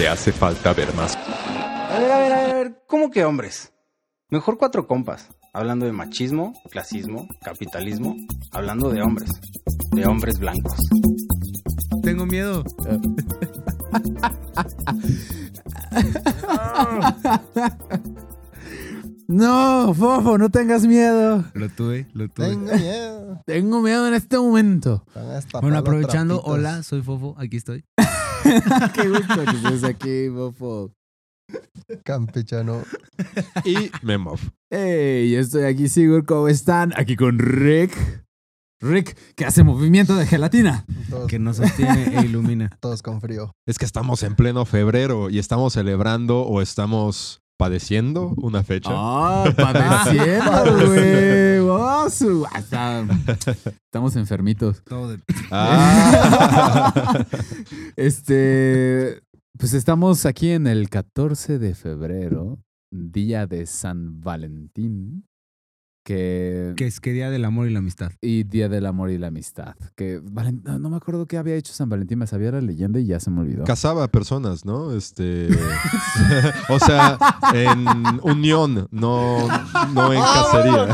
Te hace falta ver más. A ver, a ver, a ver, ¿cómo que hombres? Mejor cuatro compas, hablando de machismo, clasismo, capitalismo, hablando de hombres, de hombres blancos. Tengo miedo. No, Fofo, no tengas miedo. Lo tuve, lo tuve. Tengo miedo. Tengo miedo en este momento. Bueno, aprovechando, hola, soy Fofo, aquí estoy. Qué gusto que estés aquí, Fofo. Campechano. Y Memov. Hey, yo estoy aquí, Sigur, ¿cómo están? Aquí con Rick. Rick, que hace movimiento de gelatina. Todos, Que nos sostiene e ilumina. todos con frío. Es que estamos en pleno febrero y estamos celebrando o estamos padeciendo una fecha. Ah, padeciendo, güey. Oh, su- Estamos enfermitos. Todo de... Ah. Este, pues estamos aquí en el 14 de febrero, día de San Valentín, que Que es que día del amor y la amistad. y día del amor y la amistad. Que Valen- no, no me acuerdo qué había hecho San Valentín, me sabía la leyenda y ya se me olvidó. Casaba a personas, ¿no? Este. o sea, en unión, no, no en cacería.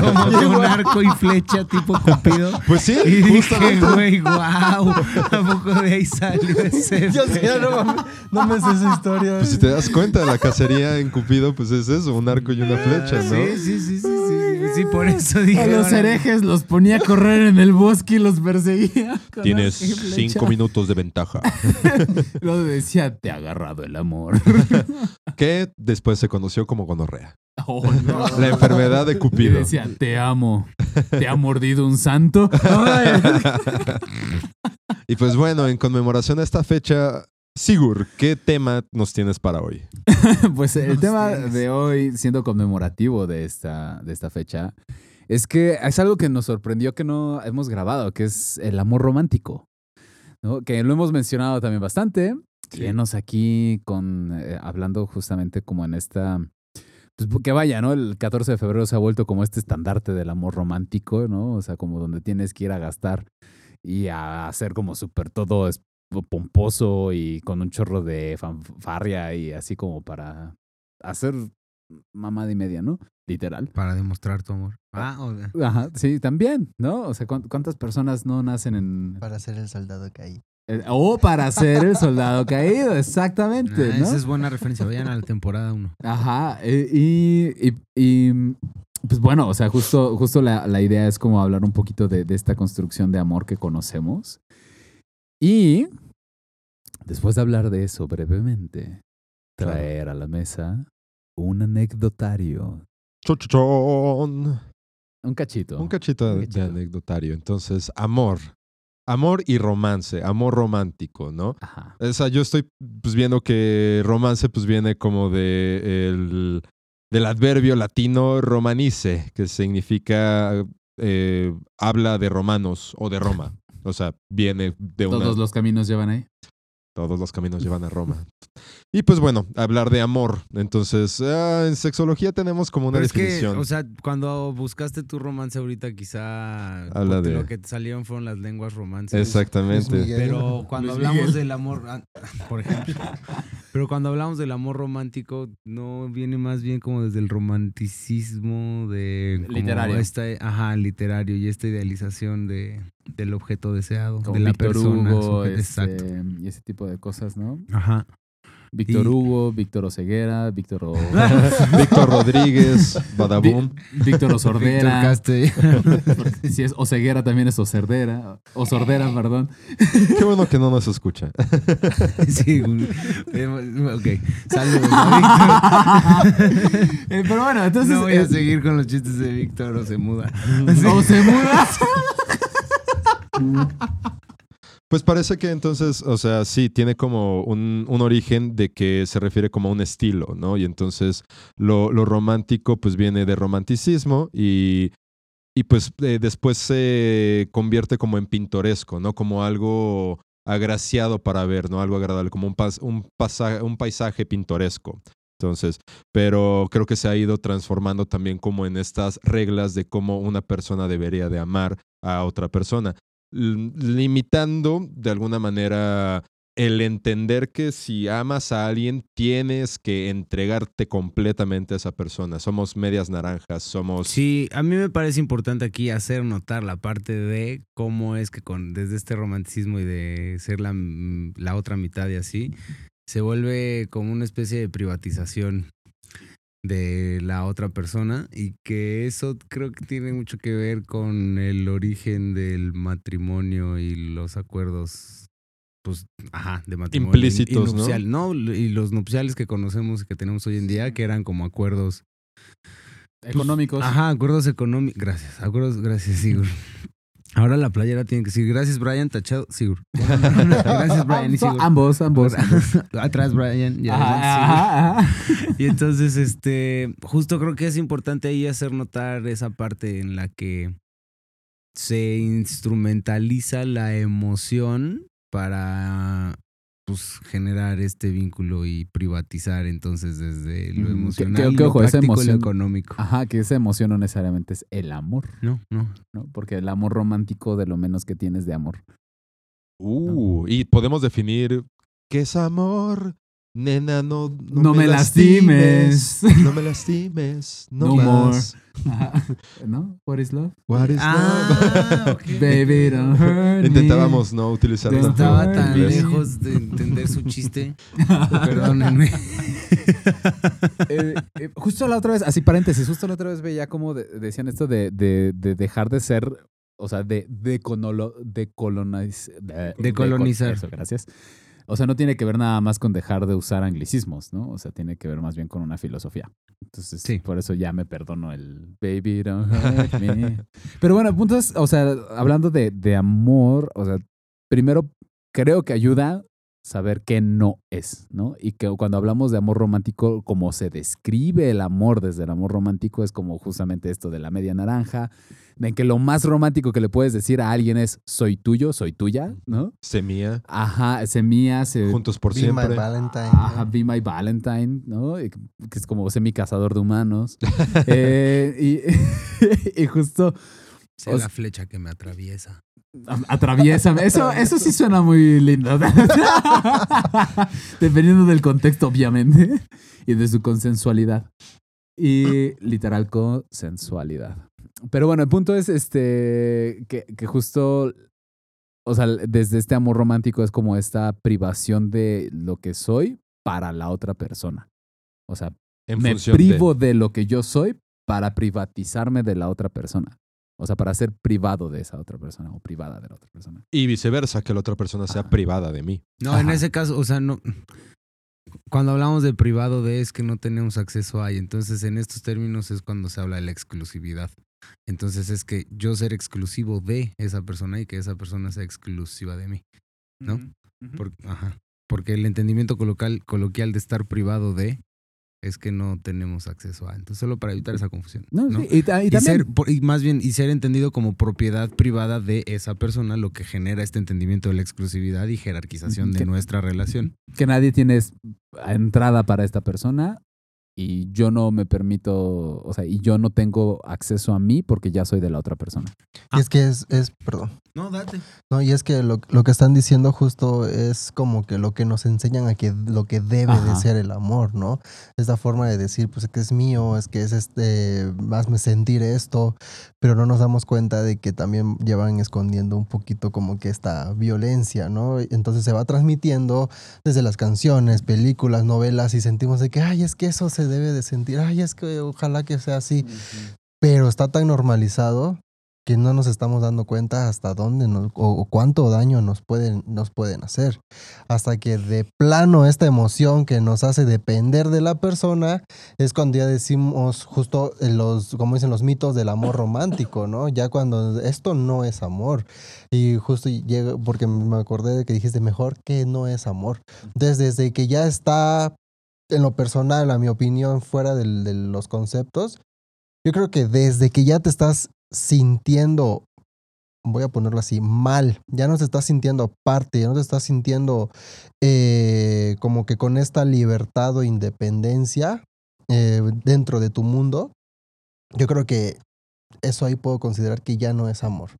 Como un arco y flecha tipo Cupido. Pues sí, Y dije, güey, wow, ¿a poco de ahí salió ese? Yo sí, no, no me sé esa historia. Pues si te das cuenta, la cacería en Cupido, pues es eso, un arco y una flecha, ¿no? Sí, sí, sí, sí, sí, sí, por eso dije. A los herejes los ponía a correr en el bosque y los perseguía. Tienes cinco minutos de ventaja. Luego decía, te ha agarrado el amor. Que después se conoció como gonorrea. Oh, no. La enfermedad de Cupido. decía, te amo. ¿Te ha mordido un santo? Ay. Y pues bueno, en conmemoración a esta fecha, Sigur, ¿qué tema nos tienes para hoy? Pues el tema tienes. de hoy, siendo conmemorativo de esta, de esta fecha, es que es algo que nos sorprendió que no hemos grabado, que es el amor romántico. ¿no? Que lo hemos mencionado también bastante. Llenos aquí con eh, hablando justamente como en esta. Pues que vaya, ¿no? El 14 de febrero se ha vuelto como este estandarte del amor romántico, ¿no? O sea, como donde tienes que ir a gastar y a hacer como súper todo es- pomposo y con un chorro de fanfarria y así como para hacer mamada y media, ¿no? Literal. Para demostrar tu amor. Ah, o- Ajá, sí, también, ¿no? O sea, ¿cuán- ¿cuántas personas no nacen en... Para ser el soldado caído. eh, O para ser el soldado caído, exactamente, Ah, ¿no? Esa es buena referencia. Vayan a la temporada 1. Ajá, eh, y, y, y, pues bueno, o sea, justo, justo la, la idea es como hablar un poquito de, de esta construcción de amor que conocemos. Y después de hablar de eso brevemente, traer a la mesa un anecdotario, Chochochón. un cachito. Un cachito Un de, de cachito. anecdotario. Entonces, amor. Amor y romance, amor romántico, ¿no? Ajá. O sea, yo estoy pues, viendo que romance pues viene como de el, del adverbio latino romanice, que significa eh, habla de romanos o de Roma. O sea, viene de una... Todos los caminos llevan ahí. Todos los caminos llevan a Roma. Y pues bueno, hablar de amor. Entonces, ah, en sexología tenemos como una Pero es que, definición. o sea, cuando buscaste tu romance ahorita, quizá Habla de- lo que te salieron fueron las lenguas romances. Exactamente. Pero cuando Luis hablamos Miguel. del amor, ah, por ejemplo, pero cuando hablamos del amor romántico, no viene más bien como desde el romanticismo de como Literario. esta, ajá, literario y esta idealización de del objeto deseado, Como de la persona. Hugo, este, Exacto. y ese tipo de cosas, ¿no? Ajá. Víctor Y- Hugo, Víctor Oceguera, Víctor o... Víctor Rodríguez, Badabum. Víctor Víctor Osordera. Si es Oceguera también es Osordera. Osordera, perdón. Qué bueno que no nos escucha. sí. Eh, ok. Saludos a Eh, pero bueno, Víctor. entonces... no voy a eh, seguir con los chistes de Víctor o se muda. O se muda. Pues parece que entonces, o sea, sí, tiene como un, un origen de que se refiere como a un estilo, ¿no? Y entonces lo, lo romántico pues viene de romanticismo y, y pues eh, después se convierte como en pintoresco, ¿no? Como algo agraciado para ver, ¿no? Algo agradable, como un, pas- un, paisaje pintoresco. Entonces, pero creo que se ha ido transformando también como en estas reglas de cómo una persona debería de amar a otra persona, limitando de alguna manera el entender que si amas a alguien tienes que entregarte completamente a esa persona. Somos medias naranjas, somos... Sí, a mí me parece importante aquí hacer notar la parte de cómo es que con desde este romanticismo y de ser la, mm, la otra mitad y así, se vuelve como una especie de privatización de la otra persona y que eso creo que tiene mucho que ver con el origen del matrimonio y los acuerdos pues ajá de matrimonio y- y Implícitos, ¿no? nupcial, ¿no? y los nupciales que conocemos y que tenemos hoy en día que eran como acuerdos Económicos. Ajá, acuerdos económicos. Gracias, acuerdos, gracias, Sigur. Ahora la playera tiene que decir gracias, Brian, tachado, Sigur. gracias, Brian y Sigur. Ambos, ambos. Atrás, Brian. ya, Ajá, Sigur. ajá, ajá. Y entonces, este, justo creo que es importante ahí hacer notar esa parte en la que se instrumentaliza la emoción para pues generar este vínculo y privatizar entonces desde lo Mm, que- emocional, que- que lo ojo, esa práctico y lo económico. Ajá, que esa emoción no necesariamente es el amor, No, no. ¿no? Porque el amor romántico de lo menos que tienes de amor. Uh, y podemos definir qué es amor. Nena, no, No me lastimes. No me lastimes. No, No more. más. Ajá. ¿No? What is love? What is Ah, love? ok. Baby, don't hurt me. Intentábamos no utilizar tanto Estaba tan inglés. lejos de entender su chiste. Perdónenme. Eh, eh, justo la otra vez, así paréntesis, justo la otra vez veía como de- decían esto de, de- de dejar de ser, o sea, de decolonizar. De, Decolonizar. Eso, gracias. O sea, no tiene que ver nada más con dejar de usar anglicismos, ¿no? O sea, tiene que ver más bien con una filosofía. Entonces, Sí. por eso ya me perdono el baby don't hurt me. Pero bueno, puntos, o sea, hablando de, de amor, o sea, primero creo que ayuda saber qué no es, ¿no? Y que cuando hablamos de amor romántico, como se describe el amor desde el amor romántico, es como justamente esto de la media naranja, de que lo más romántico que le puedes decir a alguien es soy tuyo, soy tuya, ¿no? Semilla. Ajá, se mía, se... Juntos por Be my siempre. Valentine. Ajá, Be My Valentine, ¿no? Y Que es como semi cazador de humanos. Eh, y, y justo Sé O la flecha que me atraviesa. Atraviésame. Eso, eso sí suena muy lindo. Dependiendo del contexto, obviamente. Y de su consensualidad. Y literal consensualidad. Pero bueno, el punto es este que, que justo, o sea, desde este amor romántico es como esta privación de lo que soy para la otra persona. O sea, En me de- privo de... lo que yo soy para privatizarme de la otra persona. O sea, para ser privado de esa otra persona o privada de la otra persona. Y viceversa, que la otra persona sea Ajá. privada de mí. No, en ese caso, o sea, no. Cuando hablamos de privado de es que no tenemos acceso a, y entonces en estos términos es cuando se habla de la exclusividad. Entonces es que yo ser exclusivo de esa persona y que esa persona sea exclusiva de mí. ¿No? Por- ajá. Porque el entendimiento coloquial, coloquial de estar privado de es que no tenemos acceso a. Entonces, solo para evitar esa confusión. No, ¿no? sí, y, ta- y Y, también, ser, por- y más bien, y ser entendido como propiedad privada de esa persona, lo que genera este entendimiento de la exclusividad y jerarquización de Que- nuestra relación. que nadie tiene entrada para esta persona y yo no me permito, o sea, y yo no tengo acceso a mí porque ya soy de la otra persona. Y es que es, es, perdón. No, date. No, y es que lo, lo que están diciendo justo es como que lo que nos enseñan a que lo que debe Ajá. de ser el amor, ¿no? Esta forma de decir, pues es que es mío, es que es este, hazme sentir esto, pero no nos damos cuenta de que también llevan escondiendo un poquito como que esta violencia, ¿no? Entonces se va transmitiendo desde las canciones, películas, novelas y sentimos de que, ay, es que eso se debe de sentir, ay, es que ojalá que sea así, pero está tan normalizado que no nos estamos dando cuenta hasta dónde nos, o, o cuánto daño nos pueden, nos pueden hacer. Hasta que de plano esta emoción que nos hace depender de la persona es cuando ya decimos justo los, como dicen los mitos del amor romántico, ¿no? Ya cuando esto no es amor. Y justo llega, porque me acordé de que dijiste mejor que no es amor. Entonces, desde que ya está en lo personal, a mi opinión, fuera de los conceptos, yo creo que desde que ya te estás sintiendo, voy a ponerlo así, mal, ya no te estás sintiendo aparte, ya no te estás sintiendo eh, como que con esta libertad o independencia eh, dentro de tu mundo, yo creo que eso ahí puedo considerar que ya no es amor.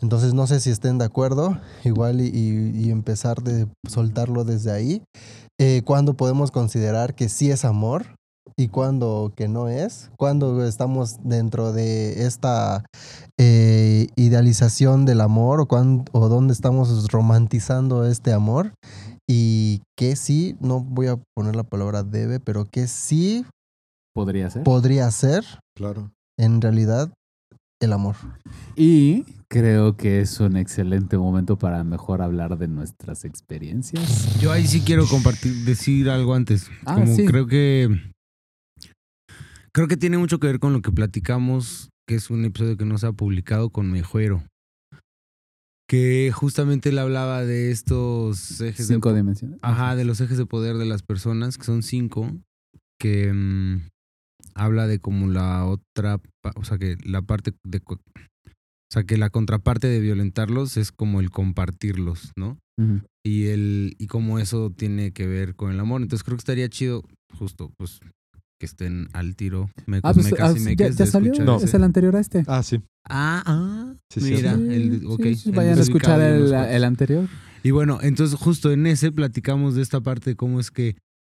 Entonces no sé si estén de acuerdo, igual y empezar de soltarlo desde ahí. Eh, ¿Cuándo podemos considerar que sí es amor y cuándo que no es? ¿Cuándo estamos dentro de esta eh, idealización del amor o, cuán- o dónde estamos romantizando este amor? Y que sí, no voy a poner la palabra debe, pero que sí Podría ser. podría ser Claro. en realidad el amor. Y creo que es un excelente momento para mejor hablar de nuestras experiencias. Yo ahí sí quiero compartir, decir algo antes. Ah, Como sí. creo que. Creo que tiene mucho que ver con lo que platicamos, que es un episodio que no se ha publicado con Mejuero. Que justamente él hablaba de estos ejes de Cinco dimensiones. Ajá, de los ejes de poder de las personas, que son cinco, que mm, habla de como la otra, o sea, que la parte de, o sea, que la contraparte de violentarlos es como el compartirlos, ¿no? Y el, y cómo eso tiene que ver con el amor. Entonces creo que estaría chido, justo, pues, que estén al tiro, mecos, Ah, pues mecas ah, y ya, meques ya salió. No. Es el anterior a este. Ah, sí. Ah, ah, Sí, sí, mira, sí. el, ok. Sí, sí, el vayan a escuchar el, el anterior. Y bueno, entonces justo en ese platicamos de esta parte de cómo es que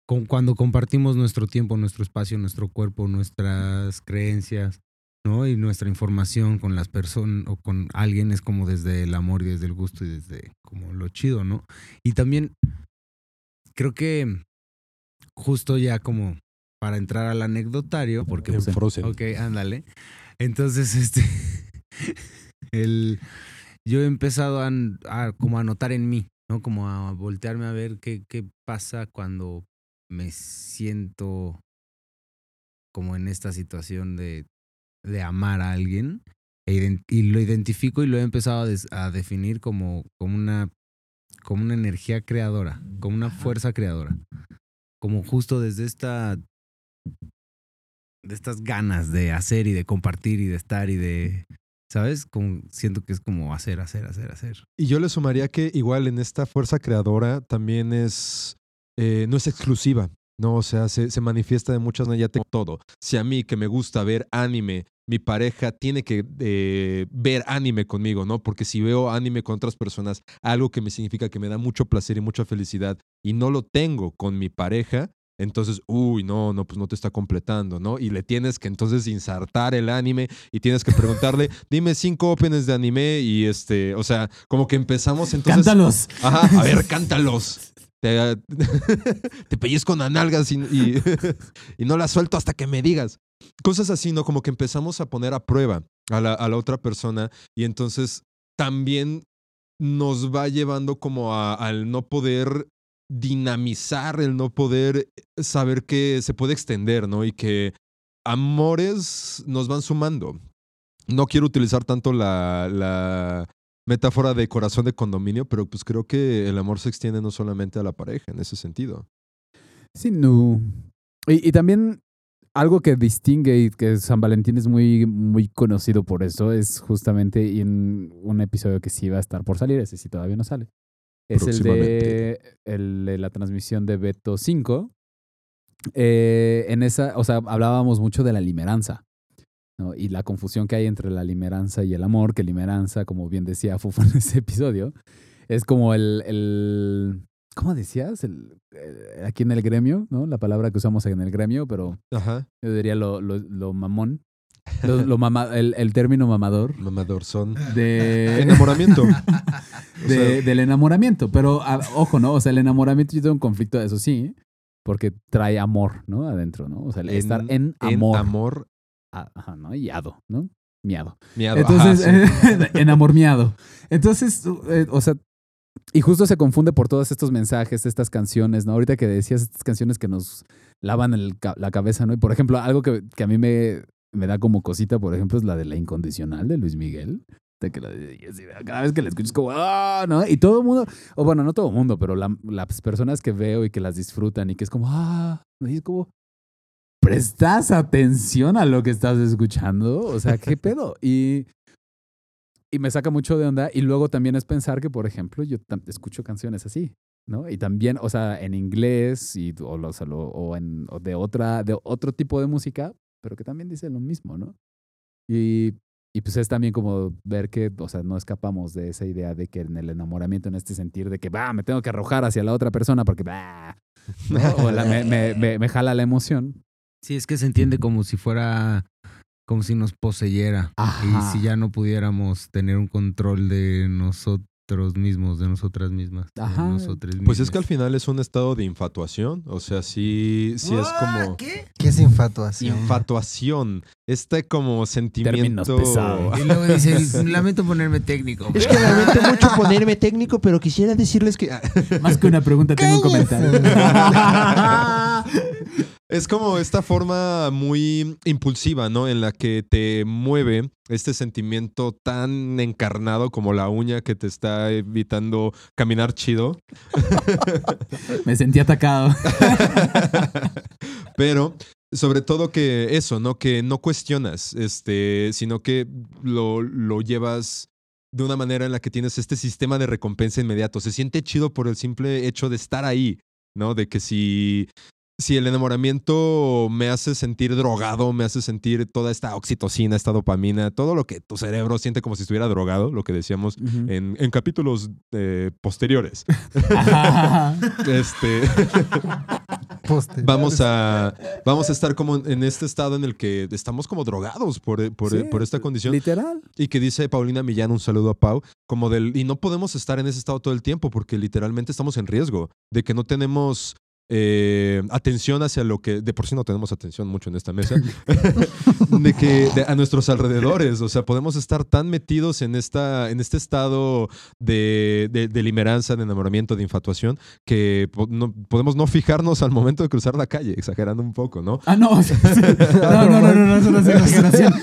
con- cuando compartimos nuestro tiempo, nuestro espacio, nuestro cuerpo, nuestras creencias, ¿no? Y nuestra información con las personas o con alguien es como desde el amor y desde el gusto y desde como lo chido, ¿no? Y también creo que justo ya como para entrar al anecdotario, porque En pues. Ok, ándale. Entonces, este, el, yo he empezado a, a como a notar en mí, ¿no? Como a voltearme a ver qué, qué pasa cuando me siento como en esta situación de, de amar a alguien e y lo identifico y lo he empezado a, des- a definir como, como una como una energía creadora, como una fuerza creadora. Como justo desde esta de estas ganas de hacer y de compartir y de estar y de ¿sabes? Como siento que es como hacer, hacer, hacer, hacer. Y yo le sumaría que igual en esta fuerza creadora también es, eh, no es exclusiva, ¿no? O sea, se, se manifiesta de muchas maneras, ya tengo todo. Si a mí que me gusta ver anime, mi pareja tiene que eh, ver anime conmigo, ¿no? Porque si veo anime con otras personas, algo que me significa que me da mucho placer y mucha felicidad y no lo tengo con mi pareja, entonces, uy, no, no, pues no te está completando, ¿no? Y le tienes que entonces insertar el anime y tienes que preguntarle, dime cinco openings de anime y este, o sea, como que empezamos entonces... ¡Cántalos! Ajá, a ver, cántalos. Te, te pellizco con nalgas y, y, y no las suelto hasta que me digas. Cosas así, ¿no? Como que empezamos a poner a prueba a la, a la otra persona y entonces también nos va llevando como a- al no poder dinamizar, el no poder saber que se puede extender, ¿no? Y que amores nos van sumando. No quiero utilizar tanto la, la metáfora de corazón de condominio, pero pues creo que el amor se extiende no solamente a la pareja en ese sentido. Sí, no. Y, y también algo que distingue y que San Valentín es muy, muy conocido por eso es justamente en un episodio que sí va a estar por salir, ese sí todavía no sale. Es el de, el de la transmisión de Beto 5. Eh, en esa, o sea, hablábamos mucho de la limeranza. ¿No? Y la confusión que hay entre la limeranza y el amor, que limeranza, como bien decía Fufo en ese episodio, es como el, el ¿cómo decías? El, eh, aquí en el gremio, ¿no? La palabra que usamos en el gremio, pero Ajá, yo diría lo, lo, lo mamón. Lo, lo mama- el, el término mamador mamador son. de, Enamoramiento. de- del enamoramiento. Pero, a- ojo, ¿no? O sea, el enamoramiento yo tengo un conflicto eso sí, porque trae amor, ¿no? Adentro, ¿no? O sea, el estar en amor. En amor. Ajá, ¿no? Y ado, ¿no? miado. Miado. Entonces, Ajá, sí. enamormiado. Entonces, eh, o sea, y justo se confunde por todos estos mensajes, estas canciones, ¿no? Ahorita que decías estas canciones que nos lavan el la cabeza, ¿no? Y por ejemplo, algo que, que a mí me, me da como cosita, por ejemplo, es la de la incondicional de Luis Miguel. De que la- cada vez que la escuchas como, ah, ¿no? Y todo el mundo, o bueno, no todo el mundo, pero la- las personas que veo y que las disfrutan y que es como, ah, y es como, ¿prestas atención a lo que estás escuchando? O sea, ¿qué pedo? Y, y me saca mucho de onda. Y luego también es pensar que, por ejemplo, yo escucho canciones así, ¿no? Y también, o sea, en inglés y, o, o o en, o de, otra, de otro tipo de música, pero que también dice lo mismo, ¿no? Y, y pues es también como ver que, o sea, no escapamos de esa idea de que en el enamoramiento, en este sentir de que, va, me tengo que arrojar hacia la otra persona porque, va, ¿no? o la- me, me- me- me jala la emoción. Sí, es que se entiende como si fuera, como si nos poseyera. Ajá. Y si ya no pudiéramos tener un control de nosotros mismos, de nosotras mismas. de Ajá. Pues es que al final es un estado de infatuación. O sea, sí, sí es como. ¿Qué? ¿Qué es infatuación? Infatuación. Este como sentimiento. Y luego dice, lamento ponerme técnico. Es que lamento mucho ponerme técnico, pero quisiera decirles que. Más que una pregunta, tengo un comentario. Es como esta forma muy impulsiva, ¿no? En la que te mueve este sentimiento tan encarnado como la uña que te está evitando caminar chido. Me sentí atacado. Pero sobre todo que eso, ¿no? Que no cuestionas, este, sino que lo, lo llevas de una manera en la que tienes este sistema de recompensa inmediato. Se siente chido por el simple hecho de estar ahí, ¿no? De que si, si el enamoramiento me hace sentir drogado, me hace sentir toda esta oxitocina, esta dopamina, todo lo que tu cerebro siente como si estuviera drogado, lo que decíamos en, en capítulos eh, posteriores. este, Poste. vamos a, vamos a estar como en este estado en el que estamos como drogados por, por, Sí, por esta condición. Literal. Y que dice Paulina Millán, un saludo a Pau, como del, y no podemos estar en ese estado todo el tiempo porque literalmente estamos en riesgo de que no tenemos eh, atención hacia lo que, de por sí no tenemos atención mucho en esta mesa, de que de- a nuestros alrededores, o sea, podemos estar tan metidos en, esta, en este estado de, de, de limeranza, de enamoramiento, de infatuación, que po- no- podemos no fijarnos al momento de cruzar la calle, exagerando un poco, ¿no? Ah, no. No, no, no, no, no, eso no es exageración.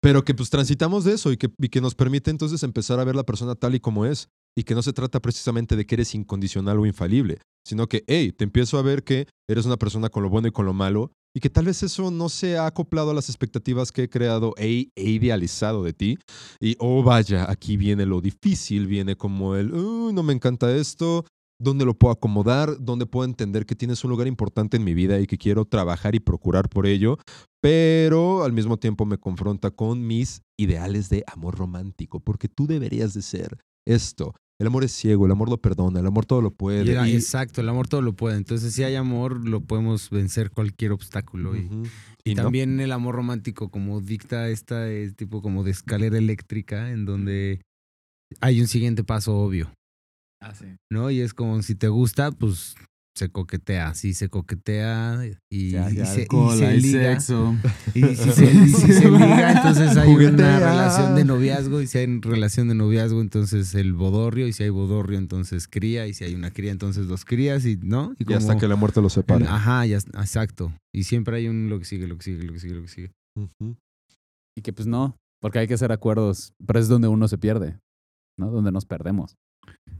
Pero que pues transitamos de eso y que, y que nos permite entonces empezar a ver la persona tal y como es. Y que no se trata precisamente de que eres incondicional o infalible, sino que, hey, te empiezo a ver que eres una persona con lo bueno y con lo malo y que tal vez eso no se ha acoplado a las expectativas que he creado e, idealizado de ti. Y, oh, vaya, aquí viene lo difícil, viene como el, "Uy, no me encanta esto, dónde lo puedo acomodar, dónde puedo entender que tienes un lugar importante en mi vida y que quiero trabajar y procurar por ello, pero al mismo tiempo me confronta con mis ideales de amor romántico, porque tú deberías de ser esto. El amor es ciego, el amor lo perdona, el amor todo lo puede. Y exacto, el amor todo lo puede. Entonces, si hay amor, lo podemos vencer cualquier obstáculo. Y, Y no. también el amor romántico, como dicta esta eh, tipo como de escalera eléctrica, en donde hay un siguiente paso obvio, Ah, sí. ¿no? Y es como si te gusta, pues se coquetea, sí se coquetea y, Ya, y ya, se, y liga. sexo. Y si se, y si se liga, entonces hay Juguetea. una relación de noviazgo. Y si hay relación de noviazgo, entonces el bodorrio. Y si hay bodorrio, entonces cría. Y si hay una cría, entonces dos crías. Y, ¿no? Y hasta que la muerte los separe. Ajá, ya, exacto. Y siempre hay un lo que sigue, lo que sigue, lo que sigue, lo que sigue. Y que pues no, porque hay que hacer acuerdos, pero es donde uno se pierde, ¿no? Donde nos perdemos.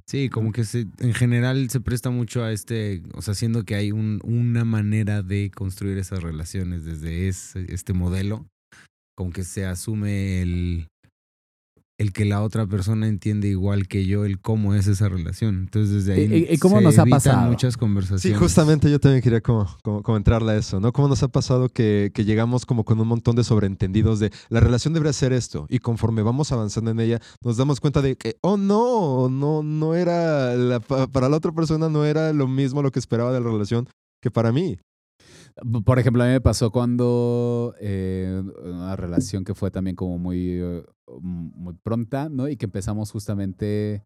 Sí, como que se, en general se presta mucho a este, o sea, siendo que hay un, una manera de construir esas relaciones desde ese, este modelo, como que se asume el, el que la otra persona entiende igual que yo el cómo es esa relación. Entonces desde ahí ¿Y- cómo se nos ha pasado? muchas Sí, conversaciones. justamente yo también quería como, como, como entrarle a eso, ¿no? ¿Cómo nos ha pasado que, que llegamos como con un montón de sobreentendidos de la relación debería ser esto y conforme vamos avanzando en ella nos damos cuenta de que, oh no, no, no era, la- pa- para la otra persona no era lo mismo lo que esperaba de la relación que para mí. Por ejemplo, a mí me pasó cuando eh, una relación que fue también como muy, eh, muy pronta, ¿no? Y que empezamos justamente,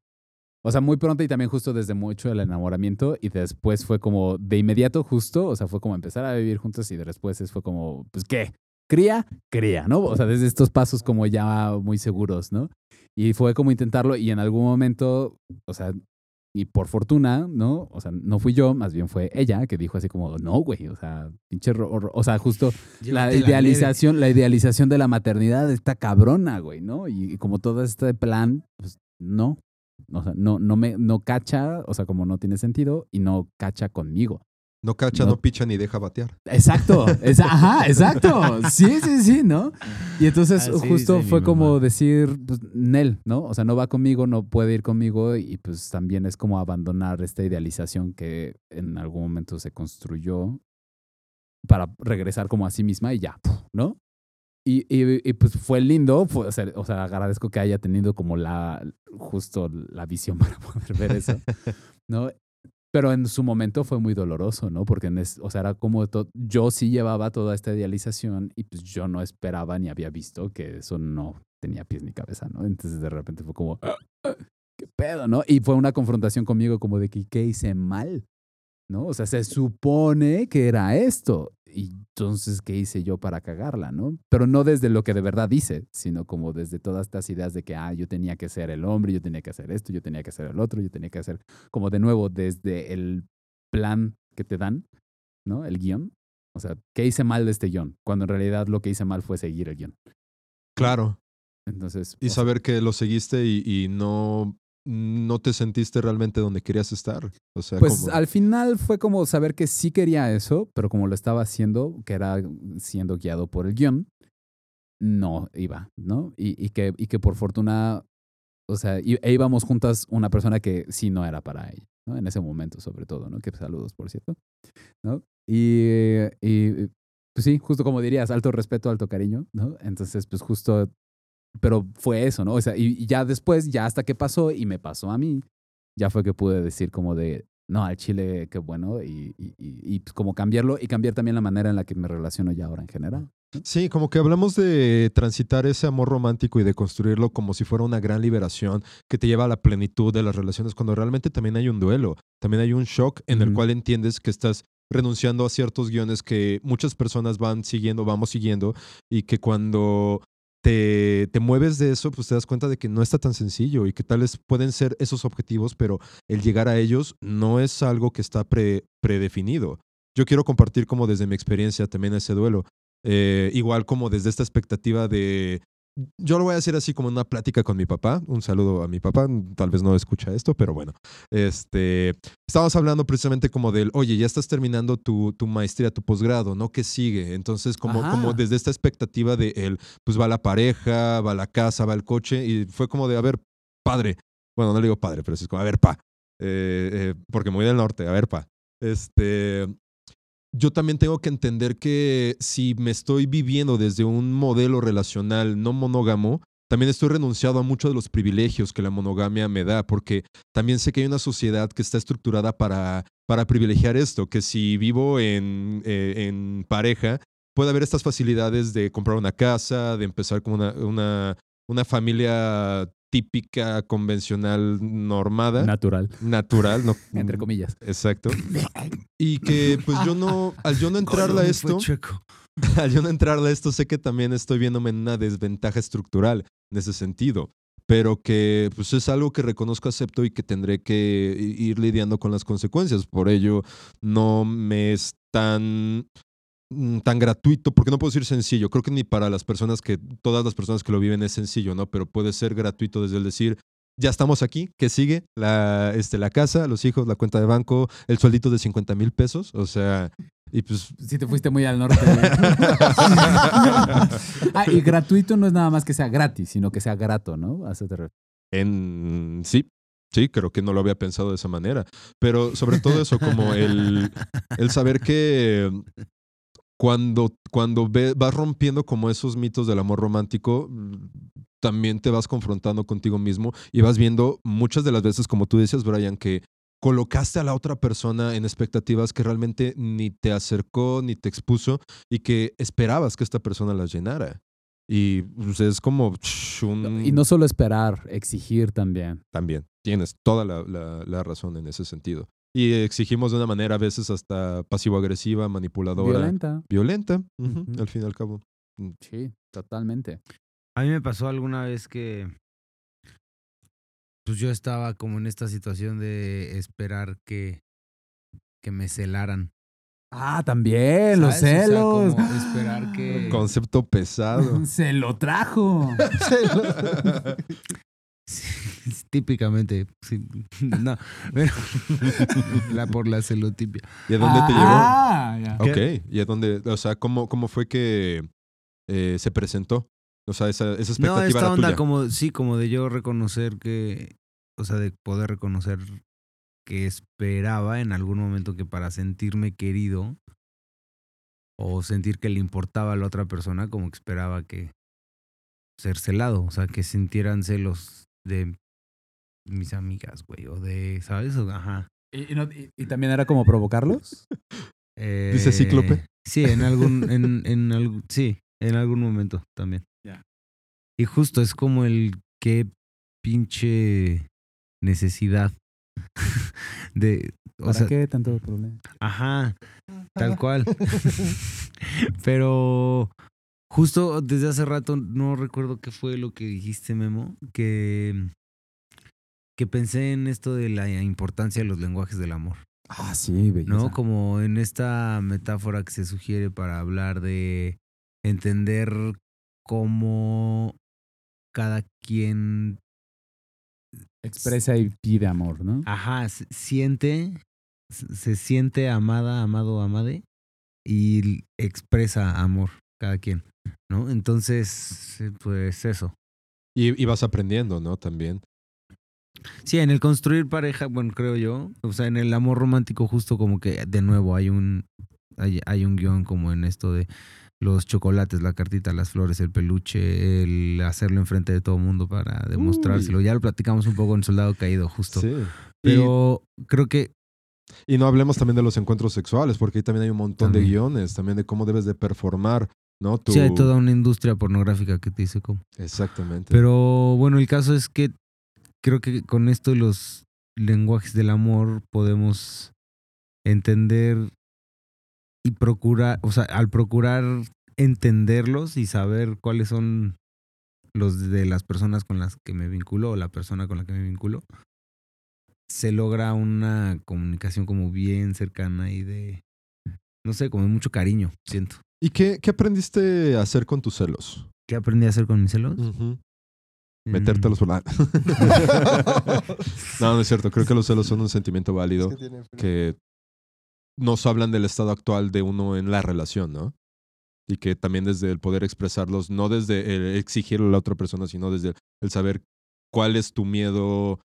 o sea, muy pronto y también justo desde mucho el enamoramiento y después fue como de inmediato justo, o sea, fue como empezar a vivir juntos y después es- fue como, pues, ¿qué? cría, cría, ¿no? O sea, desde estos pasos como ya muy seguros, ¿no? Y fue como intentarlo y en algún momento, o sea, y por fortuna, ¿no? O sea, no fui yo, más bien fue ella que dijo así como, no, güey, o sea, pinche, o sea, justo la idealización, la idealización de la maternidad está cabrona, güey, ¿no? Y, y como todo este plan, pues no, o sea, no, no me, no cacha, o sea, como no tiene sentido y no cacha conmigo. No cacha, No. no, picha ni deja batear. Exacto, ajá, exacto. Sí, sí, sí, ¿no? Y entonces Así justo fue como decir, pues, Nel, ¿no? O sea, no va conmigo, no puede ir conmigo y pues también es como abandonar esta idealización que en algún momento se construyó para regresar como a sí misma y ya, ¿no? Y, y- y, pues fue lindo, fue- o, sea, o sea, agradezco que haya tenido como la, justo la visión para poder ver eso, ¿no? Pero en su momento fue muy doloroso, ¿no? Porque, en es- o sea, era como yo sí llevaba toda esta idealización y pues yo no esperaba ni había visto que eso no tenía pies ni cabeza, ¿no? Entonces de repente fue como, "Ah, ah, ¿qué pedo, no? Y fue una confrontación conmigo como de que, ¿qué hice mal? ¿No? O sea, se supone que era esto. Y entonces, ¿qué hice yo para cagarla, no? Pero no desde lo que de verdad hice, sino como desde todas estas ideas de que, ah, yo tenía que ser el hombre, yo tenía que hacer esto, yo tenía que hacer el otro, yo tenía que hacer, como de nuevo, desde el plan que te dan, ¿no? El guion. O sea, ¿qué hice mal de este guion? Cuando en realidad lo que hice mal fue seguir el guion. Claro. Entonces, Y saber que lo seguiste y, y no, no te sentiste realmente donde querías estar. O sea, Pues como- al final fue como saber que sí quería eso, pero como lo estaba haciendo, que era siendo guiado por el guion, no iba, ¿no? Y, y que, y que por fortuna, o sea, y- e íbamos juntas una persona que sí no era para ella, ¿no? En ese momento sobre todo, ¿no? Que saludos, por cierto, ¿no? Y, y pues sí, justo como dirías, alto respeto, alto cariño, ¿no? Entonces, pues justo, pero fue eso, ¿no? O sea, y, y ya después, ya hasta que pasó y me pasó a mí, ya fue que pude decir como de, no, al chile, qué bueno, y, y, y, pues, como cambiarlo y cambiar también la manera en la que me relaciono ya ahora en general. Sí, como que hablamos de transitar ese amor romántico y de construirlo como si fuera una gran liberación que te lleva a la plenitud de las relaciones, cuando realmente también hay un duelo, también hay un shock en el Ujú. cual entiendes que estás renunciando a ciertos guiones que muchas personas van siguiendo, vamos siguiendo, y que cuando te, te mueves de eso, pues te das cuenta de que no está tan sencillo y que tales pueden ser esos objetivos, pero el llegar a ellos no es algo que está pre- predefinido. Yo quiero compartir como desde mi experiencia también ese duelo. Eh, igual como desde esta expectativa de... Yo lo voy a hacer así como una plática con mi papá. Un saludo a mi papá. Tal vez no escucha esto, pero bueno. Este, estábamos hablando precisamente como del, oye, ya estás terminando tu, tu maestría, tu posgrado, ¿no? ¿Qué sigue? Entonces, como, Ajá. como desde esta expectativa de él, pues va la pareja, va la casa, va el coche. Y fue como de, a ver, padre. Bueno, no le digo padre, pero sí es como, a ver, pa. Eh, eh, porque me voy del norte, a ver, pa. Este, yo también tengo que entender que si me estoy viviendo desde un modelo relacional no monógamo, también estoy renunciado a muchos de los privilegios que la monogamia me da, porque también sé que hay una sociedad que está estructurada para, para privilegiar esto, que si vivo en, eh, en pareja, puede haber estas facilidades de comprar una casa, de empezar con una, una, una familia típica, convencional, normada, Natural, natural, no, entre comillas. Exacto. Y que pues yo no, al yo no entrarle a esto, al yo no entrarle a esto, sé que también estoy viéndome en una desventaja estructural en ese sentido. Pero que pues es algo que reconozco, acepto y que tendré que ir lidiando con las consecuencias. Por ello, no me es tan, tan gratuito, porque no puedo decir sencillo. Creo que ni para las personas que, todas las personas que lo viven es sencillo, ¿no? Pero puede ser gratuito desde el decir, ya estamos aquí, ¿qué sigue? La, este, la casa, los hijos, la cuenta de banco, el sueldito de 50 mil pesos. O sea, y pues Si te fuiste muy al norte. ah, y gratuito no es nada más que sea gratis, sino que sea grato, ¿no? A eso te refieres. En sí, sí, creo que no lo había pensado de esa manera. Pero sobre todo eso, como el, el saber que cuando, cuando ve- vas rompiendo como esos mitos del amor romántico, también te vas confrontando contigo mismo y vas viendo muchas de las veces, como tú decías, Brian, que colocaste a la otra persona en expectativas que realmente ni te acercó ni te expuso y que esperabas que esta persona las llenara. Y pues, es como un... Y no solo esperar, exigir también. También, tienes toda la, la- la razón en ese sentido. Y exigimos de una manera a veces hasta pasivo-agresiva, manipuladora, Violenta. violenta, al fin y al cabo. Sí, totalmente. A mí me pasó alguna vez que pues yo estaba como en esta situación de esperar que, que me celaran. Ah, también, los ¿sabes? O sea, celos. como esperar que... Concepto pesado. Se lo trajo. Sí, típicamente. sí. No, pero la por la celotipia. ¿Y a dónde te llevó? Ah, ya. Ok, ¿y a dónde? O sea, ¿cómo, cómo fue que eh, se presentó? O sea, esa, esa expectativa No, esta era onda tuya. como, sí, como de yo reconocer que, o sea, de poder reconocer que esperaba en algún momento que para sentirme querido o sentir que le importaba a la otra persona, como que esperaba que ser celado, o sea, que sintieran celos de mis amigas, güey, o de, ¿sabes? Ajá. ¿Y, y no- y- y también era como provocarlos? ¿Dice Eh, Cíclope? Sí, en algún, en, en algún, sí, en algún momento también. Ya. Y justo es como el qué pinche necesidad de, o ¿Para sea, qué tanto problema? ajá, tal cual. Pero justo desde hace rato no recuerdo qué fue lo que dijiste, Memo, que que pensé en esto de la importancia de los lenguajes del amor. Ah, sí, belleza. ¿no? Como en esta metáfora que se sugiere para hablar de entender cómo cada quien, Expresa y pide amor, ¿no? ajá, siente, se siente amada, amado, amade y expresa amor cada quien, ¿no? Entonces, pues eso. Y, y vas aprendiendo, ¿no? También. Sí, en el construir pareja, bueno, creo yo, o sea, en el amor romántico justo como que de nuevo hay un hay, hay un guion como en esto de los chocolates, la cartita, las flores, el peluche, el hacerlo enfrente de todo el mundo para demostrárselo. Ya lo platicamos un poco en Soldado Caído, justo. Sí. Pero creo que Y no hablemos también de los encuentros sexuales, porque ahí también hay un montón de guiones, también de cómo debes de performar, ¿no? Tu... sí hay toda una industria pornográfica que te dice cómo. Exactamente. Pero bueno, el caso es que creo que con esto los lenguajes del amor podemos entender y procurar, o sea, al procurar entenderlos y saber cuáles son los de las personas con las que me vinculo o la persona con la que me vinculo, se logra una comunicación como bien cercana y de, no sé, como de mucho cariño, siento. ¿Y qué, qué aprendiste a hacer con tus celos? ¿Qué aprendí a hacer con mis celos? Ujú. Mm. La... no, no es cierto. Creo que los celos son un sentimiento válido Es que que nos hablan del estado actual de uno en la relación, ¿no? Y que también desde el poder expresarlos, no desde el exigirle a la otra persona, sino desde el saber cuál es tu miedo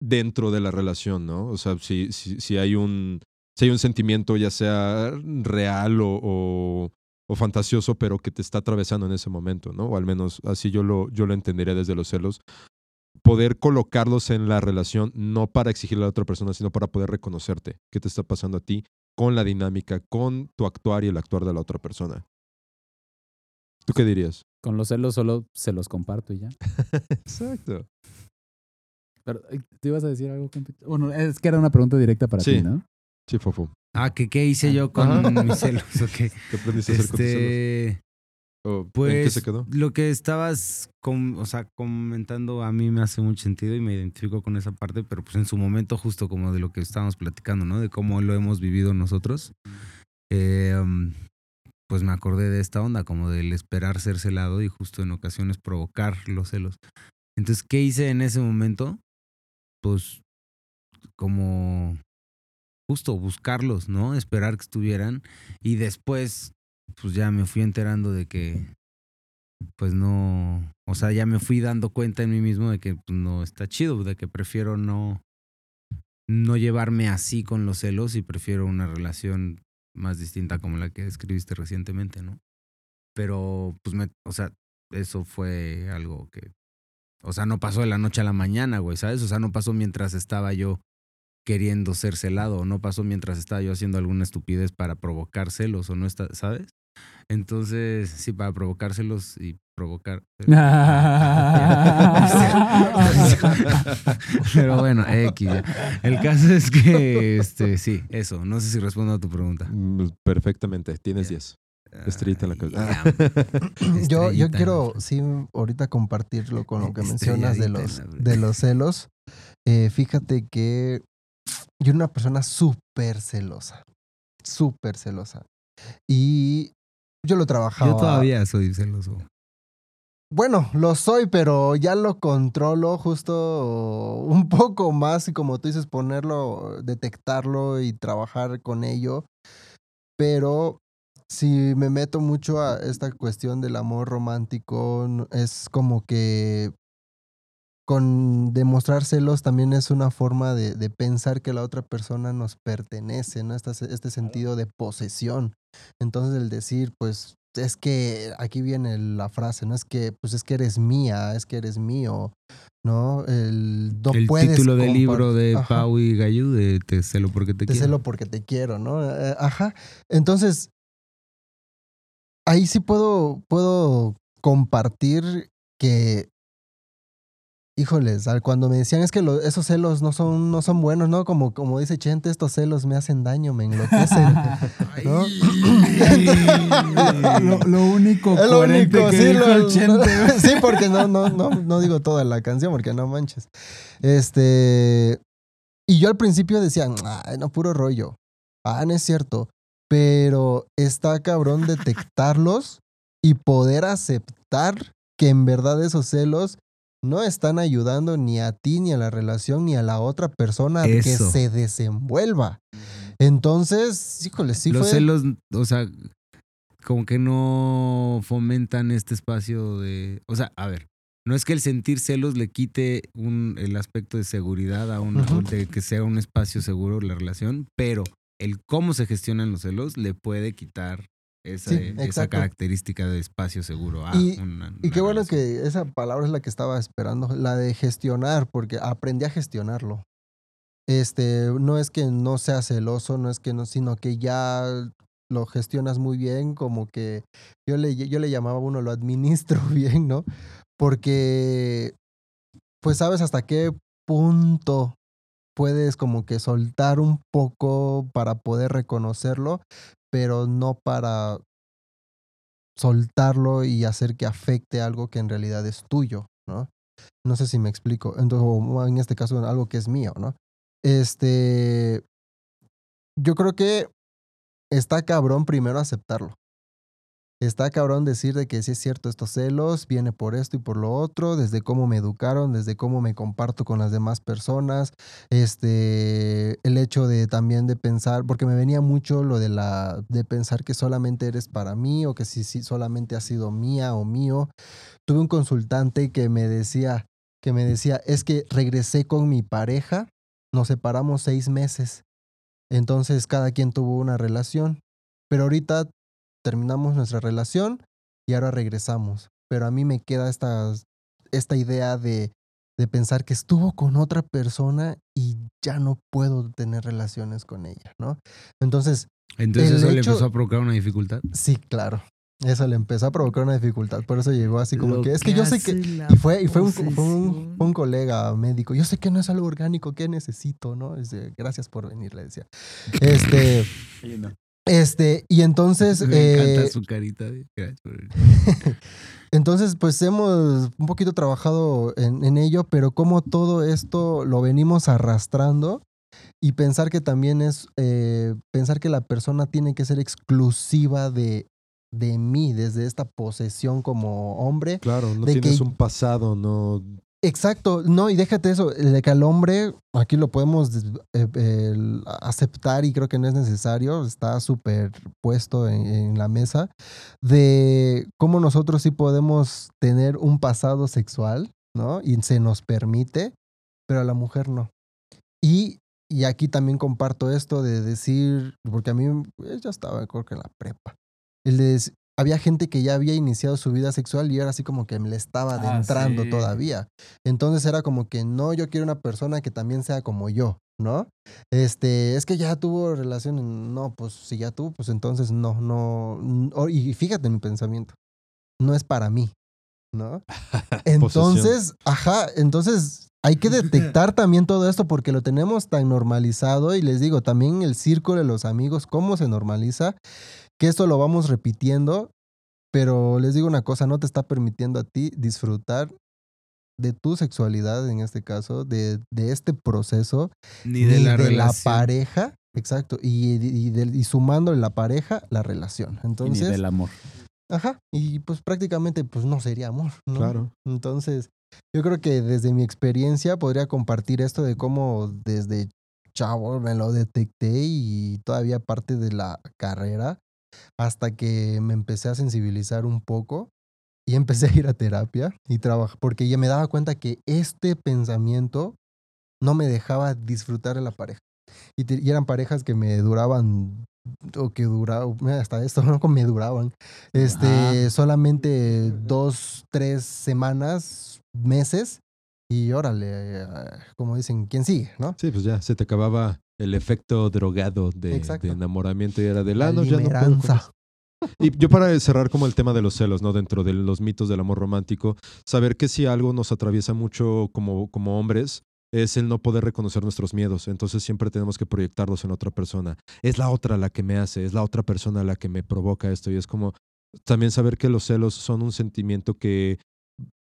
dentro de la relación, ¿no? O sea, si, si, si hay un si hay un sentimiento ya sea real o, o, o fantasioso, pero que te está atravesando en ese momento, ¿no? O al menos así yo lo, yo lo entendería desde los celos. Poder colocarlos en la relación, no para exigirle a la otra persona, sino para poder reconocerte qué te está pasando a ti con la dinámica, con tu actuar y el actuar de la otra persona. ¿Tú qué dirías? Con los celos solo se los comparto y ya. Exacto. Pero, eh, ¿te ibas a decir algo? Bueno, es que era una pregunta directa para Sí. ti, ¿no? Sí, Fofo. Ah, que qué hice yo con Ajá. mis celos, ok. ¿Qué aprendiste a hacer con tus celos? Este, ¿O ¿En qué pues se quedó? lo que estabas com- o sea, comentando a mí me hace mucho sentido y me identifico con esa parte, pero pues en su momento justo como de lo que estábamos platicando, ¿no? De cómo lo hemos vivido nosotros. eh, um, pues me acordé de esta onda, como del esperar ser celado y justo en ocasiones provocar los celos. Entonces, ¿qué hice en ese momento? Pues como justo buscarlos, ¿no? Esperar que estuvieran y después pues ya me fui enterando de que pues no, o sea, ya me fui dando cuenta en mí mismo de que pues, no está chido, de que prefiero no no llevarme así con los celos y prefiero una relación más distinta como la que describiste recientemente, ¿no? Pero pues me, o sea, eso fue algo que o sea, no pasó de la noche a la mañana, güey, ¿sabes? O sea, no pasó mientras estaba yo queriendo ser celado, o no pasó mientras estaba yo haciendo alguna estupidez para provocar celos, o no está, ¿sabes? Entonces, sí, para provocar celos y provocar. Pero bueno, X. ya. El caso es que, este, sí, eso. No sé si respondo a tu pregunta. Mm, Perfectamente, tienes Bien. 10. Estrellita en la cabeza. Ay, Yo, yo quiero, sí, ahorita compartirlo con lo que mencionas de los, de los celos. Eh, fíjate que yo era una persona súper celosa, súper celosa. Y yo lo trabajaba. Yo todavía soy celoso. Bueno, lo soy, pero ya lo controlo justo un poco más y como tú dices, ponerlo, detectarlo y trabajar con ello. Pero si me meto mucho a esta cuestión del amor romántico, es como que con demostrar celos también es una forma de, de pensar que la otra persona nos pertenece, ¿no? Este, este sentido de posesión. Entonces el decir, pues, es que aquí viene la frase, ¿no? Es que, pues es que eres mía, es que eres mío, ¿no? El, no el puedes título del libro de Ajá. Pau y de Te celo porque te, Te quiero. celo porque te quiero, ¿no? Eh, ajá. Entonces, ahí sí puedo, puedo compartir que, híjoles, cuando me decían es que lo- esos celos no son, no son buenos, ¿no? Como, como dice Chente, estos celos me hacen daño, me enloquecen. ¿no? lo, lo único Es lo único, que sí, dijo lo- Chente. sí, porque no, no, no, no digo toda la canción, porque no manches. Este. Y yo al principio decía, "Ay, no, puro rollo. Ah, no es cierto. Pero está cabrón detectarlos y poder aceptar que en verdad esos celos no están ayudando ni a ti, ni a la relación, ni a la otra persona a que Eso. se desenvuelva. Entonces, híjole, sí Los fue. celos, o sea, como que no fomentan este espacio de. O sea, a ver, no es que el sentir celos le quite un, el aspecto de seguridad a un, de que sea un espacio seguro la relación, pero el cómo se gestionan los celos le puede quitar esa, Sí, esa característica de espacio seguro a Y- una, Y qué bueno que esa palabra es la que estaba esperando, la de gestionar, porque aprendí a gestionarlo. Este, no es que no sea celoso, no es que no, sino que ya lo gestionas muy bien, como que yo le, yo le llamaba a uno, lo administro bien, ¿no? Porque, pues sabes hasta qué punto puedes como que soltar un poco para poder reconocerlo, pero no para soltarlo y hacer que afecte algo que en realidad es tuyo, ¿no? No sé si me explico. Entonces, o en este caso, algo que es mío, ¿no? Este. Yo creo que está cabrón primero aceptarlo. Está cabrón decir de que sí es cierto, estos celos viene por esto y por lo otro, desde cómo me educaron, desde cómo me comparto con las demás personas, este, el hecho de también de pensar, porque me venía mucho lo de la, de pensar que solamente eres para mí o que si, si solamente has sido mía o mío. Tuve un consultante que me decía, que me decía, es que regresé con mi pareja, nos separamos seis meses, entonces cada quien tuvo una relación, pero ahorita terminamos nuestra relación y ahora regresamos. Pero a mí me queda esta, esta idea de, de pensar que estuvo con otra persona y ya no puedo tener relaciones con ella, ¿no? Entonces, Entonces eso le empezó a provocar una dificultad. sí, claro. Eso le empezó a provocar una dificultad. Por eso llegó así como Lo que es que yo sé que. Y fue, y fue un, fue un- colega médico. Yo sé que no es algo orgánico, ¿qué necesito? ¿No? Este, gracias por venir, le decía. Este. Este, y entonces. Me eh, encanta su carita. de- Gracias por venir. Entonces, pues hemos un poquito trabajado en, en ello, pero como todo esto lo venimos arrastrando y pensar que también es, eh, pensar que la persona tiene que ser exclusiva de, de mí, desde esta posesión como hombre. Claro, no De tienes que- un pasado, no. Exacto, no, y déjate eso, de que al hombre, aquí lo podemos eh, aceptar y creo que no es necesario, está súper puesto en, la mesa, de cómo nosotros sí podemos tener un pasado sexual, ¿no? Y se nos permite, pero a la mujer no. Y, y aquí también comparto esto de decir, porque a mí eh, ya estaba, creo que en la prepa, el de, había gente que ya había iniciado su vida sexual y ahora así como que me le estaba Ah, adentrando sí. todavía. Entonces era como que no, yo quiero una persona que también sea como yo, ¿no? Este, es que ya tuvo relación, no, pues si ya tuvo, pues entonces no, no, n- o- y fíjate en mi pensamiento, no es para mí, ¿no? Entonces, ajá, entonces hay que detectar también todo esto porque lo tenemos tan normalizado y les digo, también el círculo de los amigos, cómo se normaliza, que esto lo vamos repitiendo, pero les digo una cosa, no te está permitiendo a ti disfrutar de tu sexualidad, en este caso, de, de este proceso, Ni de la pareja, exacto, y, y, del- y sumándole la pareja, la relación. Y ni Entonces, del amor. Ajá, y pues prácticamente pues no sería amor, ¿no? Claro. Entonces, yo creo que desde mi experiencia podría compartir esto de cómo desde chavo me lo detecté y todavía parte de la carrera hasta que me empecé a sensibilizar un poco y empecé a ir a terapia y trabajar porque ya me daba cuenta que este pensamiento no me dejaba disfrutar de la pareja. Y, te- y eran parejas que me duraban o que duraban, hasta esto no me duraban, este, solamente dos, tres semanas, meses, y órale, como dicen, ¿quién sigue? ¿No? Sí, pues ya se te acababa el efecto drogado de, enamoramiento y era de La ya no puedo con limeranza. esto". Y yo para cerrar como el tema de los celos, ¿no? Dentro de los mitos del amor romántico, saber que si algo nos atraviesa mucho como, como hombres es el no poder reconocer nuestros miedos. Entonces siempre tenemos que proyectarlos en otra persona. Es la otra la que me hace, es la otra persona la que me provoca esto. Y es como también saber que los celos son un sentimiento que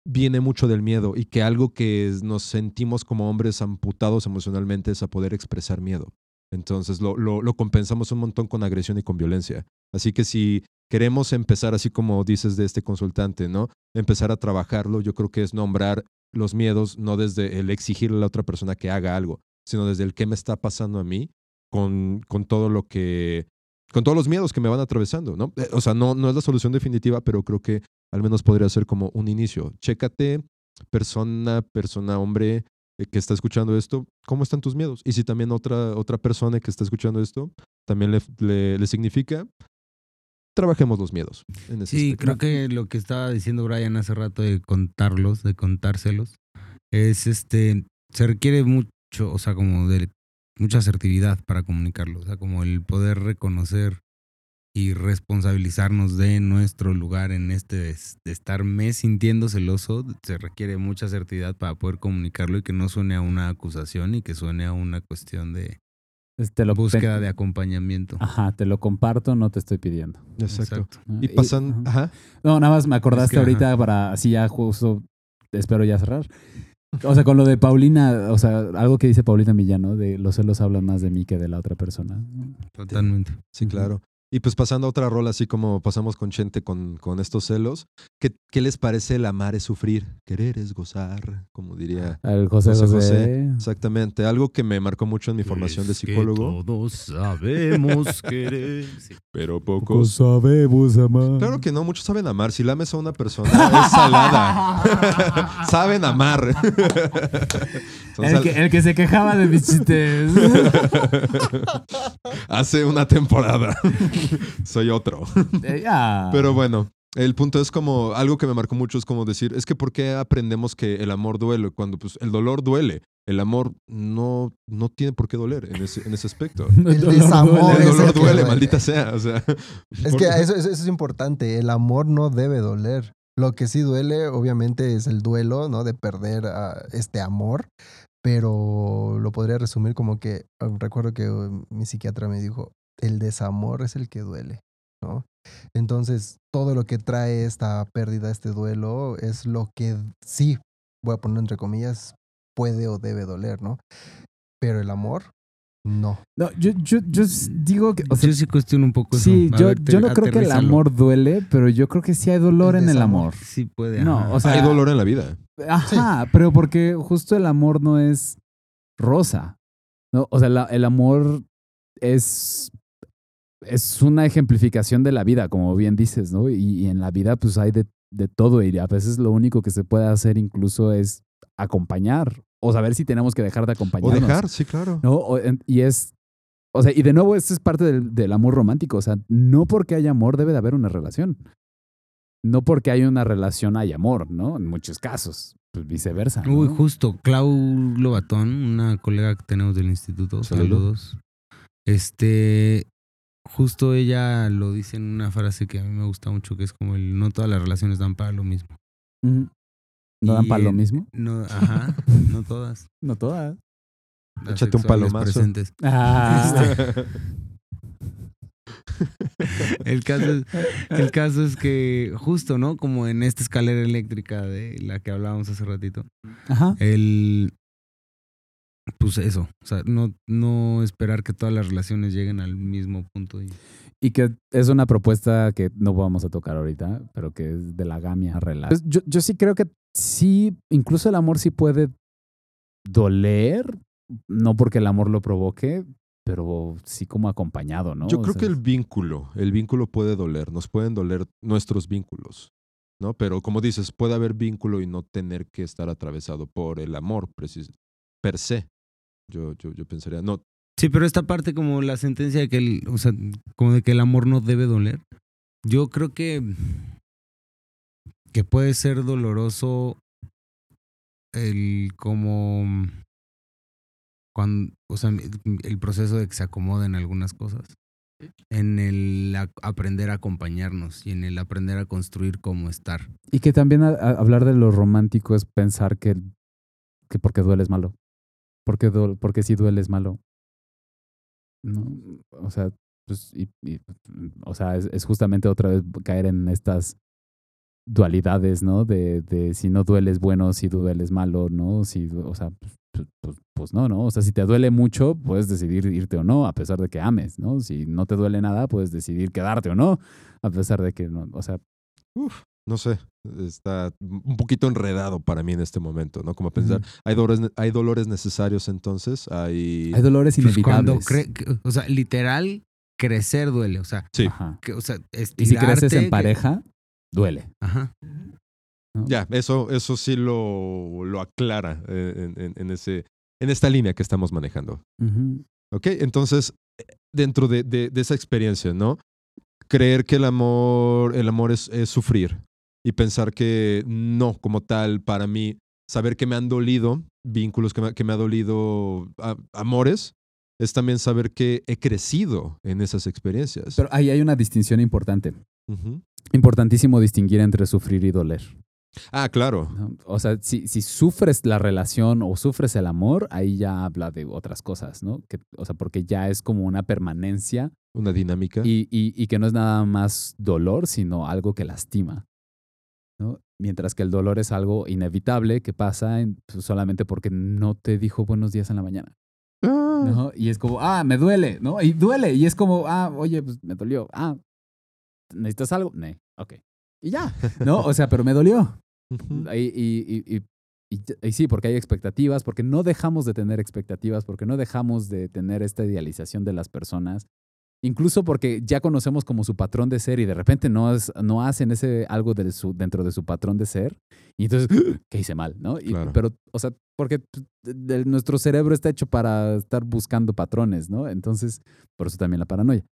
viene mucho del miedo y que algo que nos sentimos como hombres amputados emocionalmente es a poder expresar miedo. Entonces lo, lo, lo compensamos un montón con agresión y con violencia. Así que si queremos empezar así como dices de este consultante, ¿no? Empezar a trabajarlo, yo creo que es nombrar los miedos no desde el exigirle a la otra persona que haga algo, sino desde el qué me está pasando a mí con, con todo lo que, con todos los miedos que me van atravesando, ¿no? Eh, O sea, no, no es la solución definitiva, pero creo que al menos podría ser como un inicio. Chécate, persona, persona, hombre eh, que está escuchando esto, ¿cómo están tus miedos? Y si también otra, otra persona que está escuchando esto también le, le, le significa, trabajemos los miedos. En ese Sí, aspecto. creo que lo que estaba diciendo Brian hace rato de contarlos, de contárselos, es este, se requiere mucho, o sea, como de mucha asertividad para comunicarlo, o sea, como el poder reconocer y responsabilizarnos de nuestro lugar en este de, de estar me sintiendo celoso, se requiere mucha asertividad para poder comunicarlo y que no suene a una acusación y que suene a una cuestión de Es- Te lo búsqueda te- de acompañamiento. Ajá, te lo comparto, no te estoy pidiendo. Exacto. ¿no? Y pasan, ajá. ajá. No, nada más me acordaste Es que, ahorita para así ya justo espero ya cerrar. O sea, con lo de Paulina, o sea, algo que dice Paulina Millano, de los celos hablan más de mí que de la otra persona. Totalmente. Sí, claro. Y pues pasando a otra rola, así como pasamos con Chente con, con estos celos, ¿qué, ¿qué les parece el amar es sufrir? Querer es gozar, como diría. El José José José. José. Exactamente, algo que me marcó mucho en mi formación de que psicólogo, todos sabemos querer. Sí. pero Poco pocos. sabemos amar. Claro que no, muchos saben amar. Si lames a una persona, es salada. saben amar. El que, el que se quejaba de mis chistes. Hace una temporada. Soy otro. Eh. Pero bueno, el punto es como algo que me marcó mucho es como decir, es que ¿por qué aprendemos que el amor duele cuando pues el dolor duele? El amor no, no tiene por qué doler en ese, en ese aspecto. El desamor. El dolor duele, duele. maldita sea. O sea, Es ¿por que eso, eso- eso es importante. El amor no debe doler. Lo que sí duele, obviamente, es el duelo, ¿no? De perder este amor. Pero lo podría resumir como que, ah, recuerdo que uh, mi psiquiatra me dijo, el desamor es el que duele, ¿no? Entonces, todo lo que trae esta pérdida, este duelo, es lo que sí, voy a poner entre comillas, puede o debe doler, ¿no? Pero el amor, no. No, yo, yo, yo digo que. O sea, yo sí cuestiono un poco eso. sí, yo, ver, te- yo no creo que el amor duele, pero yo creo que sí hay dolor El en el amor. Sí puede. No, ajá. o sea, Hay dolor en la vida. Ajá, pero porque justo el amor no es rosa. ¿no? O sea, la- el amor es, es una ejemplificación de la vida, como bien dices, ¿no? Y, y en la vida pues hay de, de todo y a veces lo único que se puede hacer incluso es acompañar o saber si tenemos que dejar de O acompañarnos. dejar, sí, claro. ¿no? O- en- y es, o sea, y de nuevo, esto es parte del, del amor romántico. O sea, no porque haya amor debe de haber una relación. No porque hay una relación hay amor, ¿no? En muchos casos, pues viceversa. ¿no? Uy, justo, Clau Lobatón, una colega que tenemos del instituto, Saludo. saludos. Este, justo ella lo dice en una frase que a mí me gusta mucho, que es como el no todas las relaciones dan para lo mismo. ¿No dan para lo mismo? No, ajá, no todas. No todas. Las Échate un palomazo. presentes. Ah. El caso, es, el caso es que justo, ¿no? Como en esta escalera eléctrica de la que hablábamos hace ratito. Ajá. El... Pues eso, o sea, no, no esperar que todas las relaciones lleguen al mismo punto. Y... Y que es una propuesta que no vamos a tocar ahorita, pero que es de la gamia relax. Pues yo, yo sí creo que sí, incluso el amor sí puede doler, no porque el amor lo provoque, pero sí como acompañado, ¿no? Yo O creo sea, que el vínculo, el vínculo puede doler, nos pueden doler nuestros vínculos, ¿no? Pero como dices, puede haber vínculo y no tener que estar atravesado por el amor per se. Yo, yo, yo pensaría, no, Sí, pero esta parte como la sentencia de que el, o sea, como de que el amor no debe doler. Yo creo que que puede ser doloroso el como cuando, o sea, el proceso de que se acomoden algunas cosas. En el a- aprender a acompañarnos y en el aprender a construir cómo estar. Y que también a- a- hablar de lo romántico es pensar que, que porque duele es malo. Porque, porque si duele es malo. No, o sea, pues, y- y, o sea, es, justamente otra vez caer en estas dualidades, ¿no? De, de si no duele es bueno, si duele es malo, ¿no? Si, o sea, pues, pues, pues- pues no, ¿no? O sea, si te duele mucho, puedes decidir irte o no, a pesar de que ames, ¿no? Si no te duele nada, puedes decidir quedarte o no, a pesar de que no, o sea, no sé, está un poquito enredado para mí en este momento, ¿no? Como pensar, hay, dolores, hay dolores necesarios entonces, hay... hay dolores Pues cuando inevitables. cre- que- o sea, literal crecer duele, o sea, Sí, Ajá. que, o sea, Y si creces en que- pareja, duele. Ajá. ¿no? ya, eso, eso sí lo, lo aclara eh, en, en- en ese, en esta línea que estamos manejando. ¿Ok? Entonces, dentro de, de- de esa experiencia, ¿no? Creer que el amor, el amor es, es sufrir y pensar que no, como tal, para mí, saber que me han dolido vínculos, que me, que me ha dolido a- amores, es también saber que he crecido en esas experiencias. Pero ahí hay una distinción importante. Importantísimo distinguir entre sufrir y doler. Ah, claro. O sea, si, si sufres la relación o sufres el amor, ahí ya habla de otras cosas, ¿no? Que, o sea, porque ya es como una permanencia Una dinámica. y, y- y que no es nada más dolor, sino algo que lastima. ¿No? Mientras que el dolor es algo inevitable que pasa en- pues, solamente porque no te dijo buenos días en la mañana. Ah. ¿no? Y es como, ah, me duele, ¿no? Y duele. Y es como, ah, oye, pues me dolió. Ah, ¿necesitas algo? No, ok. Y ya, ¿no? O sea, pero me dolió. Y- y- y- y sí, porque hay expectativas, porque no dejamos de tener expectativas, porque no dejamos de tener esta idealización de las personas. Incluso porque ya conocemos como su patrón de ser y de repente no, es- no hacen ese algo de su, dentro de su patrón de ser. Y entonces, ¿qué hice mal? ¿no? Y- Claro. Pero, o sea, porque nuestro cerebro está hecho para estar buscando patrones, ¿no? Entonces, por eso también la paranoia.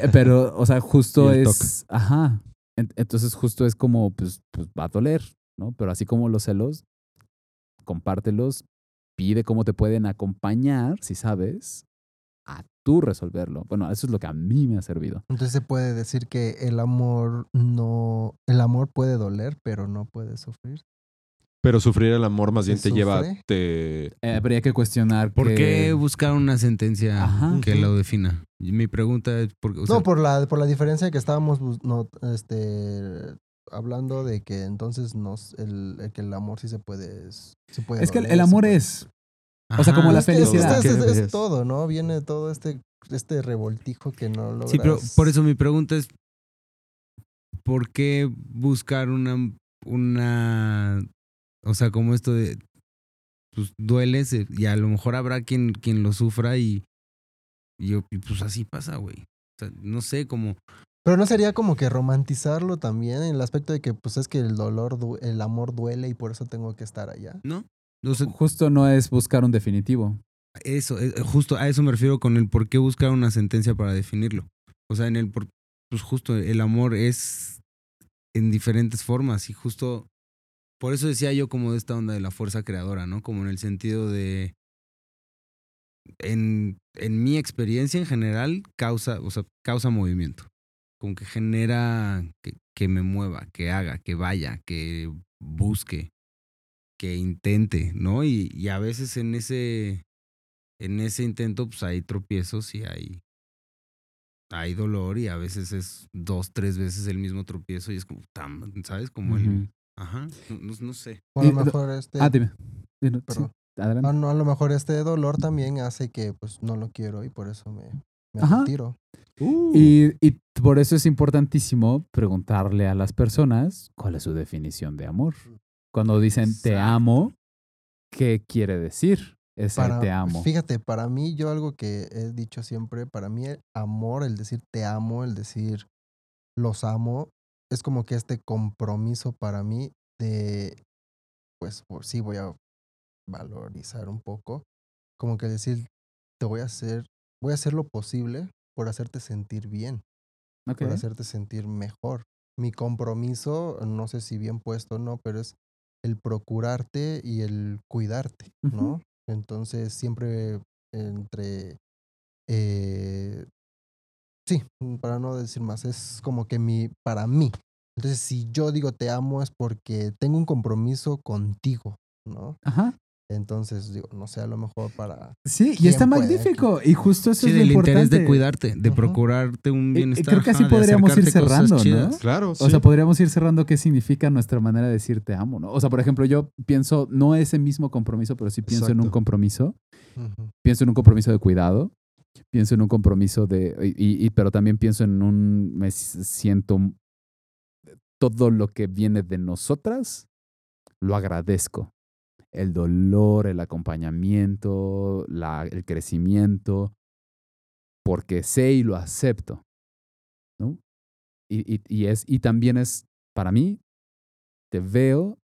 Eh, Pero, o sea, justo es. Ajá. En- Entonces, justo es como, pues, pues va a doler, ¿no? Pero así como los celos, compártelos, pide cómo te pueden acompañar, si sabes, tú resolverlo. Bueno, eso es lo que a mí me ha servido. Entonces se puede decir que el amor no, el amor puede doler, pero no puede sufrir. Pero sufrir el amor más ¿Se bien te lleva, sufre? te... Eh, habría que cuestionar ¿Por que- qué buscar una sentencia Ajá. que lo defina? Y mi pregunta es, por, o sea, no, por la, por la diferencia que estábamos no, este, hablando de que entonces nos, el, el que el amor sí se puede, Es que el, amor puede- es... o sea, como la Es que felicidad. es- es, ¿Qué es? todo, ¿no? Viene todo este, este revoltijo que no logras. Sí, pero por eso mi pregunta es, ¿por qué buscar una, una, o sea, como esto de, pues duele y a lo mejor habrá quien, quien lo sufra y, y yo, pues así pasa, güey. O sea, no sé, como, Pero no sería como que romantizarlo también en el aspecto de que pues es que el dolor, el amor duele y por eso tengo que estar allá. ¿no? Justo no es buscar un definitivo. eso, eh, justo a eso me refiero con el por qué buscar una sentencia para definirlo. O sea, en el, por- pues justo el amor es en diferentes formas y justo por eso decía yo como de esta onda de la fuerza creadora, ¿no? Como en el sentido de, en, en mi experiencia en general, causa, o sea, causa movimiento. Como que genera que, que me mueva, que haga, que vaya, que busque, que intente, ¿no? Y, y a veces en ese, en ese intento, pues hay tropiezos y hay, hay dolor y a veces es dos, tres veces el mismo tropiezo y es como, tam- ¿sabes? Como el, ajá, no, no- no sé. O a lo mejor este. Ah, dime. Dime, sí, Perdón. adelante. Ah, no, a lo mejor este dolor también hace que pues no lo quiero y por eso me, me Ajá. retiro. Y, y por eso es importantísimo preguntarle a las personas cuál es su definición de amor. Cuando dicen te amo, ¿qué quiere decir ese Para, te amo? Fíjate, para mí, yo algo que he dicho siempre, para mí el amor, el decir te amo, el decir los amo, es como que este compromiso para mí de, pues por sí voy a valorizar un poco, como que decir, te voy a hacer, voy a hacer lo posible por hacerte sentir bien, por hacerte sentir mejor. Mi compromiso, no sé si bien puesto o no, pero es el procurarte y el cuidarte, ¿no? Entonces siempre entre, eh, sí, para no decir más, es como que mi, para mí. Entonces si yo digo te amo es porque tengo un compromiso contigo, ¿no? Ajá. Entonces digo, no sé, a lo mejor para... Sí, y ¿Quién está magnífico. Y justo eso Sí, es lo del interés importante. de cuidarte, de procurarte un Y- y bienestar. creo que así podríamos ir cerrando, ¿no? Claro, sí. O sea, podríamos ir cerrando qué significa nuestra manera de decir te amo, ¿no? O sea, por ejemplo, yo pienso, no ese mismo compromiso, pero sí pienso en un compromiso. Pienso en un compromiso de cuidado. Pienso en un compromiso de. Y, y- pero también pienso en un. Me siento. Todo lo que viene de nosotras, lo agradezco. El dolor, el acompañamiento, la, el crecimiento, porque sé y lo acepto. ¿no? Y, y- y es, y también es, para mí, te veo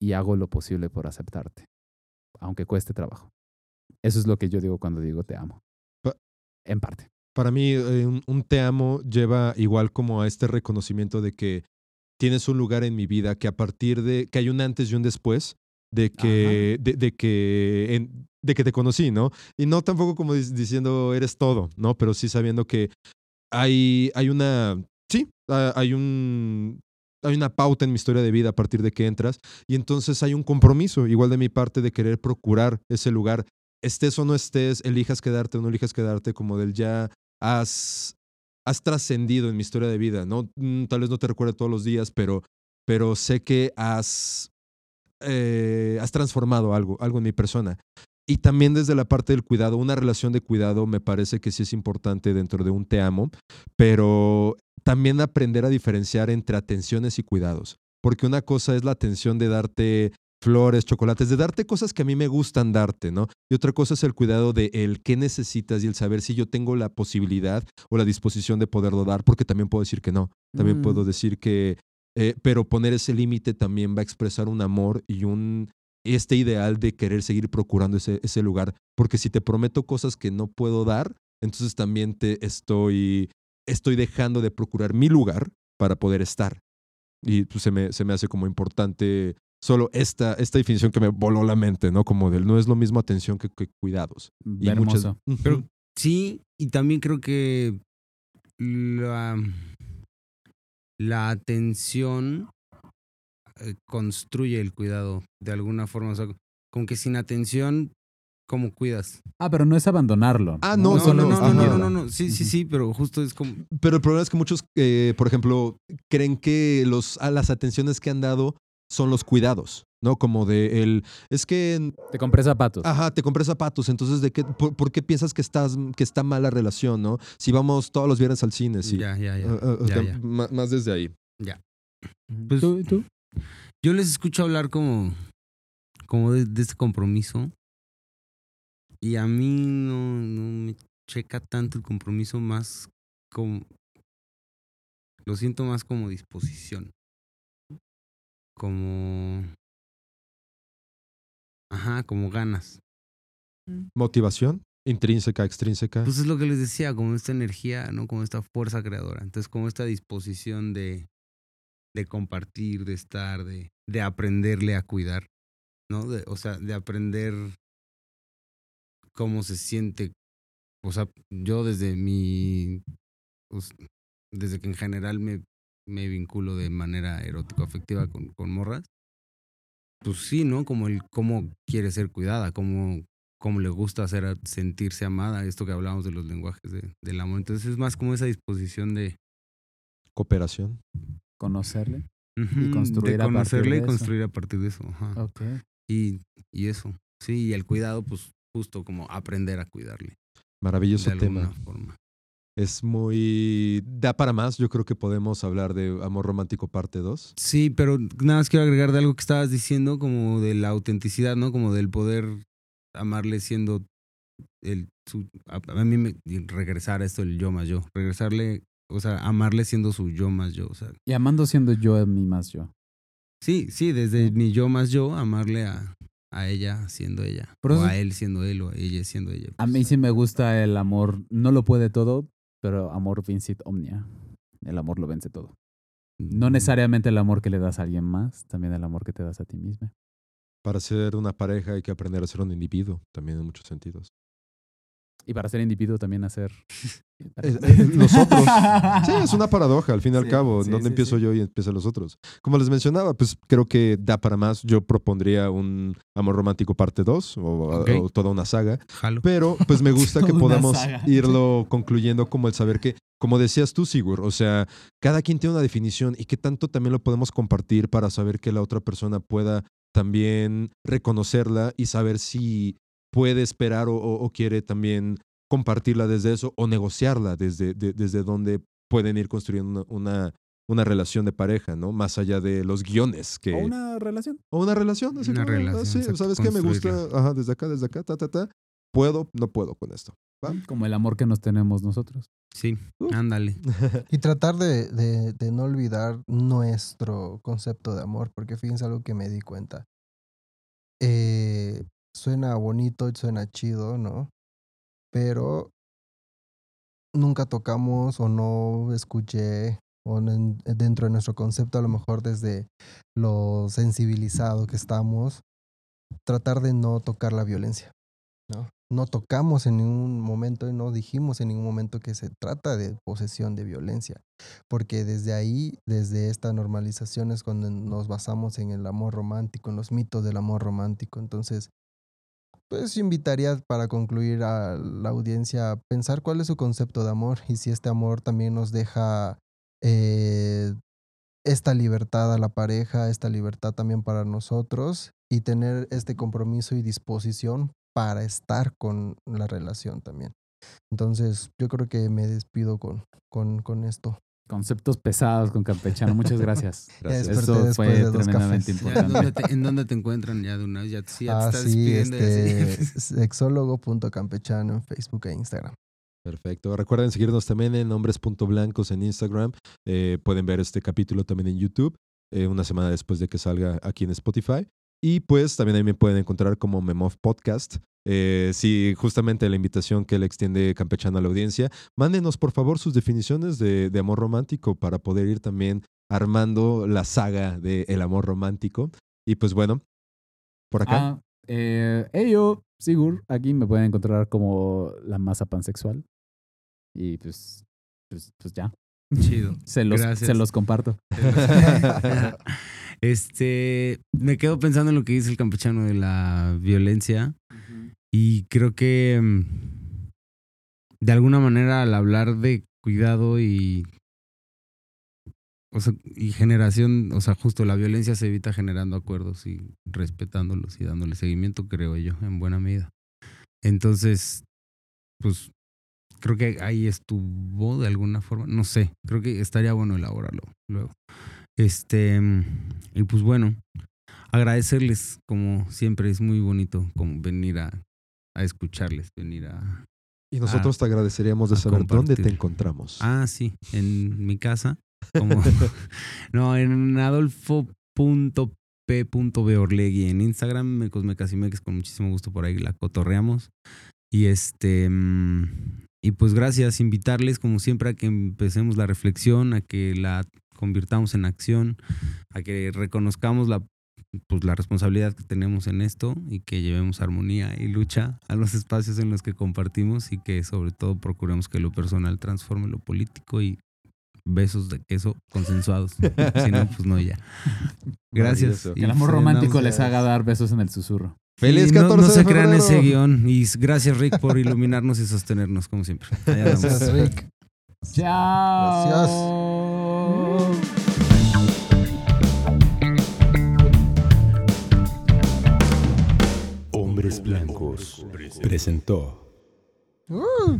y hago lo posible por aceptarte, aunque cueste trabajo. Eso es lo que yo digo cuando digo te amo. Pa- En parte. Para mí, eh, un, un te amo lleva igual como a este reconocimiento de que tienes un lugar en mi vida, que a partir de que hay un antes y un después, de que, de, de que, en- de que te conocí, ¿no? Y no tampoco como diciendo eres todo, ¿no? Pero sí sabiendo que hay, hay una, sí, hay un, hay una pauta en mi historia de vida a partir de que entras y entonces hay un compromiso, igual de mi parte, de querer procurar ese lugar, estés o no estés, elijas quedarte o no elijas quedarte, como del ya has, has trascendido en mi historia de vida, ¿no? Mm, Tal vez no te recuerde todos los días, pero, pero sé que has, eh, has transformado algo, algo en mi persona. Y también desde la parte del cuidado, una relación de cuidado me parece que sí es importante dentro de un te amo, pero también aprender a diferenciar entre atenciones y cuidados. Porque una cosa es la atención de darte flores, chocolates, de darte cosas que a mí me gustan darte, ¿no? Y otra cosa es el cuidado de el qué necesitas y el saber si yo tengo la posibilidad o la disposición de poderlo dar, porque también puedo decir que no. También Mm. puedo decir que, eh, pero poner ese límite también va a expresar un amor y un este ideal de querer seguir procurando ese, ese lugar. Porque si te prometo cosas que no puedo dar, entonces también te estoy, estoy dejando de procurar mi lugar para poder estar. Y pues, se, me, se me hace como importante solo esta, esta definición que me voló la mente, ¿no? Como del no es lo mismo atención que, que cuidados. Y muchas- Hermoso. Pero sí, y también creo que la, la atención eh, construye el cuidado de alguna forma. O sea, como que sin atención, ¿cómo cuidas? Ah, pero no es abandonarlo. Ah, no, no, no, no, no, ajá. no, no, no, Sí, sí, sí, pero justo es como. Pero el problema es que muchos, eh, por ejemplo, creen que los, a las atenciones que han dado son los cuidados, ¿no? Como de el, es que, Te compré zapatos. ajá, te compré zapatos, entonces, ¿de qué, por, por qué piensas que, estás, que está mal la relación, ¿no? Si vamos todos los viernes al cine, sí. Ya, ya, ya. Ah, ah, ya, ya. Más desde ahí. Ujú. pues- ¿Tú, tú? Yo les escucho hablar como, como de, de este compromiso. Y a mí no, no me checa tanto el compromiso más como... Lo siento más como disposición. Como... Ajá, como ganas. Motivación, intrínseca, extrínseca. Pues es lo que les decía, como esta energía, ¿no? Como esta fuerza creadora. Entonces, como esta disposición de, de compartir, de estar, de, de aprenderle a cuidar, ¿no? De, o sea, de aprender cómo se siente. O sea, yo desde mi. pues, desde que en general me, me vinculo de manera erótico-afectiva con, con morras. Pues sí, ¿no? Como el cómo quiere ser cuidada, cómo, cómo le gusta hacer sentirse amada, esto que hablábamos de los lenguajes de- del amor. Entonces es más como esa disposición de, Cooperación. Conocerle. ujú, construir de a partir conocerle de y eso. construir a partir de eso. ajá. Y, y eso. Sí, y el cuidado, pues justo como aprender a cuidarle. Maravilloso de alguna tema. forma. Es muy... Da para más. Yo creo que podemos hablar de Amor Romántico parte 2. Sí, pero nada más quiero agregar de algo que estabas diciendo, como de la autenticidad, ¿no? Como del poder amarle siendo el su, a, a mí me regresar a esto el yo más yo, regresarle, o sea, amarle siendo su yo más yo, o sea, Y amando siendo yo a mí más yo. sí, sí, desde mi yo más yo amarle a, a ella siendo ella, Por o eso- a él siendo él o a ella siendo ella. A pues. mí sí me gusta el amor. No lo puede todo, pero amor vincit omnia. El amor lo vence todo. No Mm, necesariamente el amor que le das a alguien más, también el amor que te das a ti misma. Para ser una pareja hay que aprender a ser un individuo, también en muchos sentidos. Y para ser individuo también hacer... Eh, eh, los otros. Sí, es una paradoja, al fin y al Sí, cabo. sí, ¿Dónde sí, empiezo sí. yo y empiezan los otros? Como les mencionaba, pues creo que da para más. Yo propondría un Amor Romántico parte 2 o, toda una saga. Jalo. Pero pues me gusta que podamos saga. irlo concluyendo como el saber que, como decías tú, Sigur, o sea, cada quien tiene una definición y qué tanto también lo podemos compartir para saber que la otra persona pueda también reconocerla y saber si puede esperar o, o- o quiere también compartirla desde eso o negociarla desde, de- desde donde pueden ir construyendo una, una, una relación de pareja, ¿no? Más allá de los guiones que... O una relación. O una relación. así Una como, ah, relación, sí, exacto, ¿Sabes qué? Me gusta, ajá, desde acá, desde acá, ta, ta, ta. Puedo, no puedo con esto. ¿va? Como el amor que nos tenemos nosotros. Sí, Uf. ándale. Y tratar de, de- de no olvidar nuestro concepto de amor, porque fíjense algo que me di cuenta. Eh, suena bonito, suena chido, ¿no? Pero nunca tocamos o no escuché o dentro de nuestro concepto, a lo mejor desde lo sensibilizado que estamos, tratar de no tocar la violencia. ¿no? No tocamos en ningún momento y no dijimos en ningún momento que se trata de posesión de violencia, porque desde ahí, desde esta normalización es cuando nos basamos en el amor romántico, en los mitos del amor romántico. Entonces, pues invitaría para concluir a la audiencia a pensar cuál es su concepto de amor y si este amor también nos deja eh, esta libertad a la pareja, esta libertad también para nosotros y tener este compromiso y disposición para estar con la relación también. Entonces, yo creo que me despido con, con, con esto. Conceptos pesados con campechano. Muchas gracias. Gracias. Eso fue de tremendamente cafés. Ya, ¿en, dónde importante. te, en dónde te encuentran ya de una vez? Ya, sí, ya te Ah, estás sí, este, sexólogo.campechano en Facebook e Instagram. Perfecto. Recuerden seguirnos también en hombres.blancos en Instagram. Eh, pueden ver este capítulo también en YouTube, eh, una semana después de que salga aquí en Spotify. Y pues también ahí me pueden encontrar como Memov Podcast. Eh, sí, justamente la invitación que le extiende Campechano a la audiencia. Mándenos por favor sus definiciones de, de amor romántico para poder ir también armando la saga de el amor romántico. Y pues bueno, por acá. Ah, eh, ello, Sigur, aquí me pueden encontrar como la masa pansexual. Y pues, pues, pues ya. Chido. Se los, Gracias. se los comparto. este, me quedo pensando en lo que dice el campechano de la violencia y creo que mm, de alguna manera al hablar de cuidado y o sea, y generación, o sea, justo la violencia se evita generando acuerdos y respetándolos y dándole seguimiento, creo yo, en buena medida. Entonces, pues creo que ahí estuvo de alguna forma, no sé, creo que estaría bueno elaborarlo luego. Este, y pues bueno, agradecerles como siempre, es muy bonito como venir a, a escucharles, venir a... y nosotros te agradeceríamos de saber dónde te encontramos. Ah, sí, en mi casa. Como, no, en adolfo.p.beorlegui en Instagram, Mecos Mecasimex, con muchísimo gusto por ahí la cotorreamos. Y este, mm, y pues gracias, invitarles como siempre a que empecemos la reflexión, a que la convirtamos en acción, a que reconozcamos la, pues, la responsabilidad que tenemos en esto y que llevemos armonía y lucha a los espacios en los que compartimos y que sobre todo procuremos que lo personal transforme lo político y besos de queso consensuados. si no, pues no, ya. Gracias. Que el amor pues, romántico les haga dar besos en el susurro. ¡Feliz Y no- 14 no, de se crean febrero! ese guion. Y gracias, Rick, por iluminarnos y sostenernos, como siempre. Allá. Gracias, Rick. Chao. Hombres Blancos presentó Uh.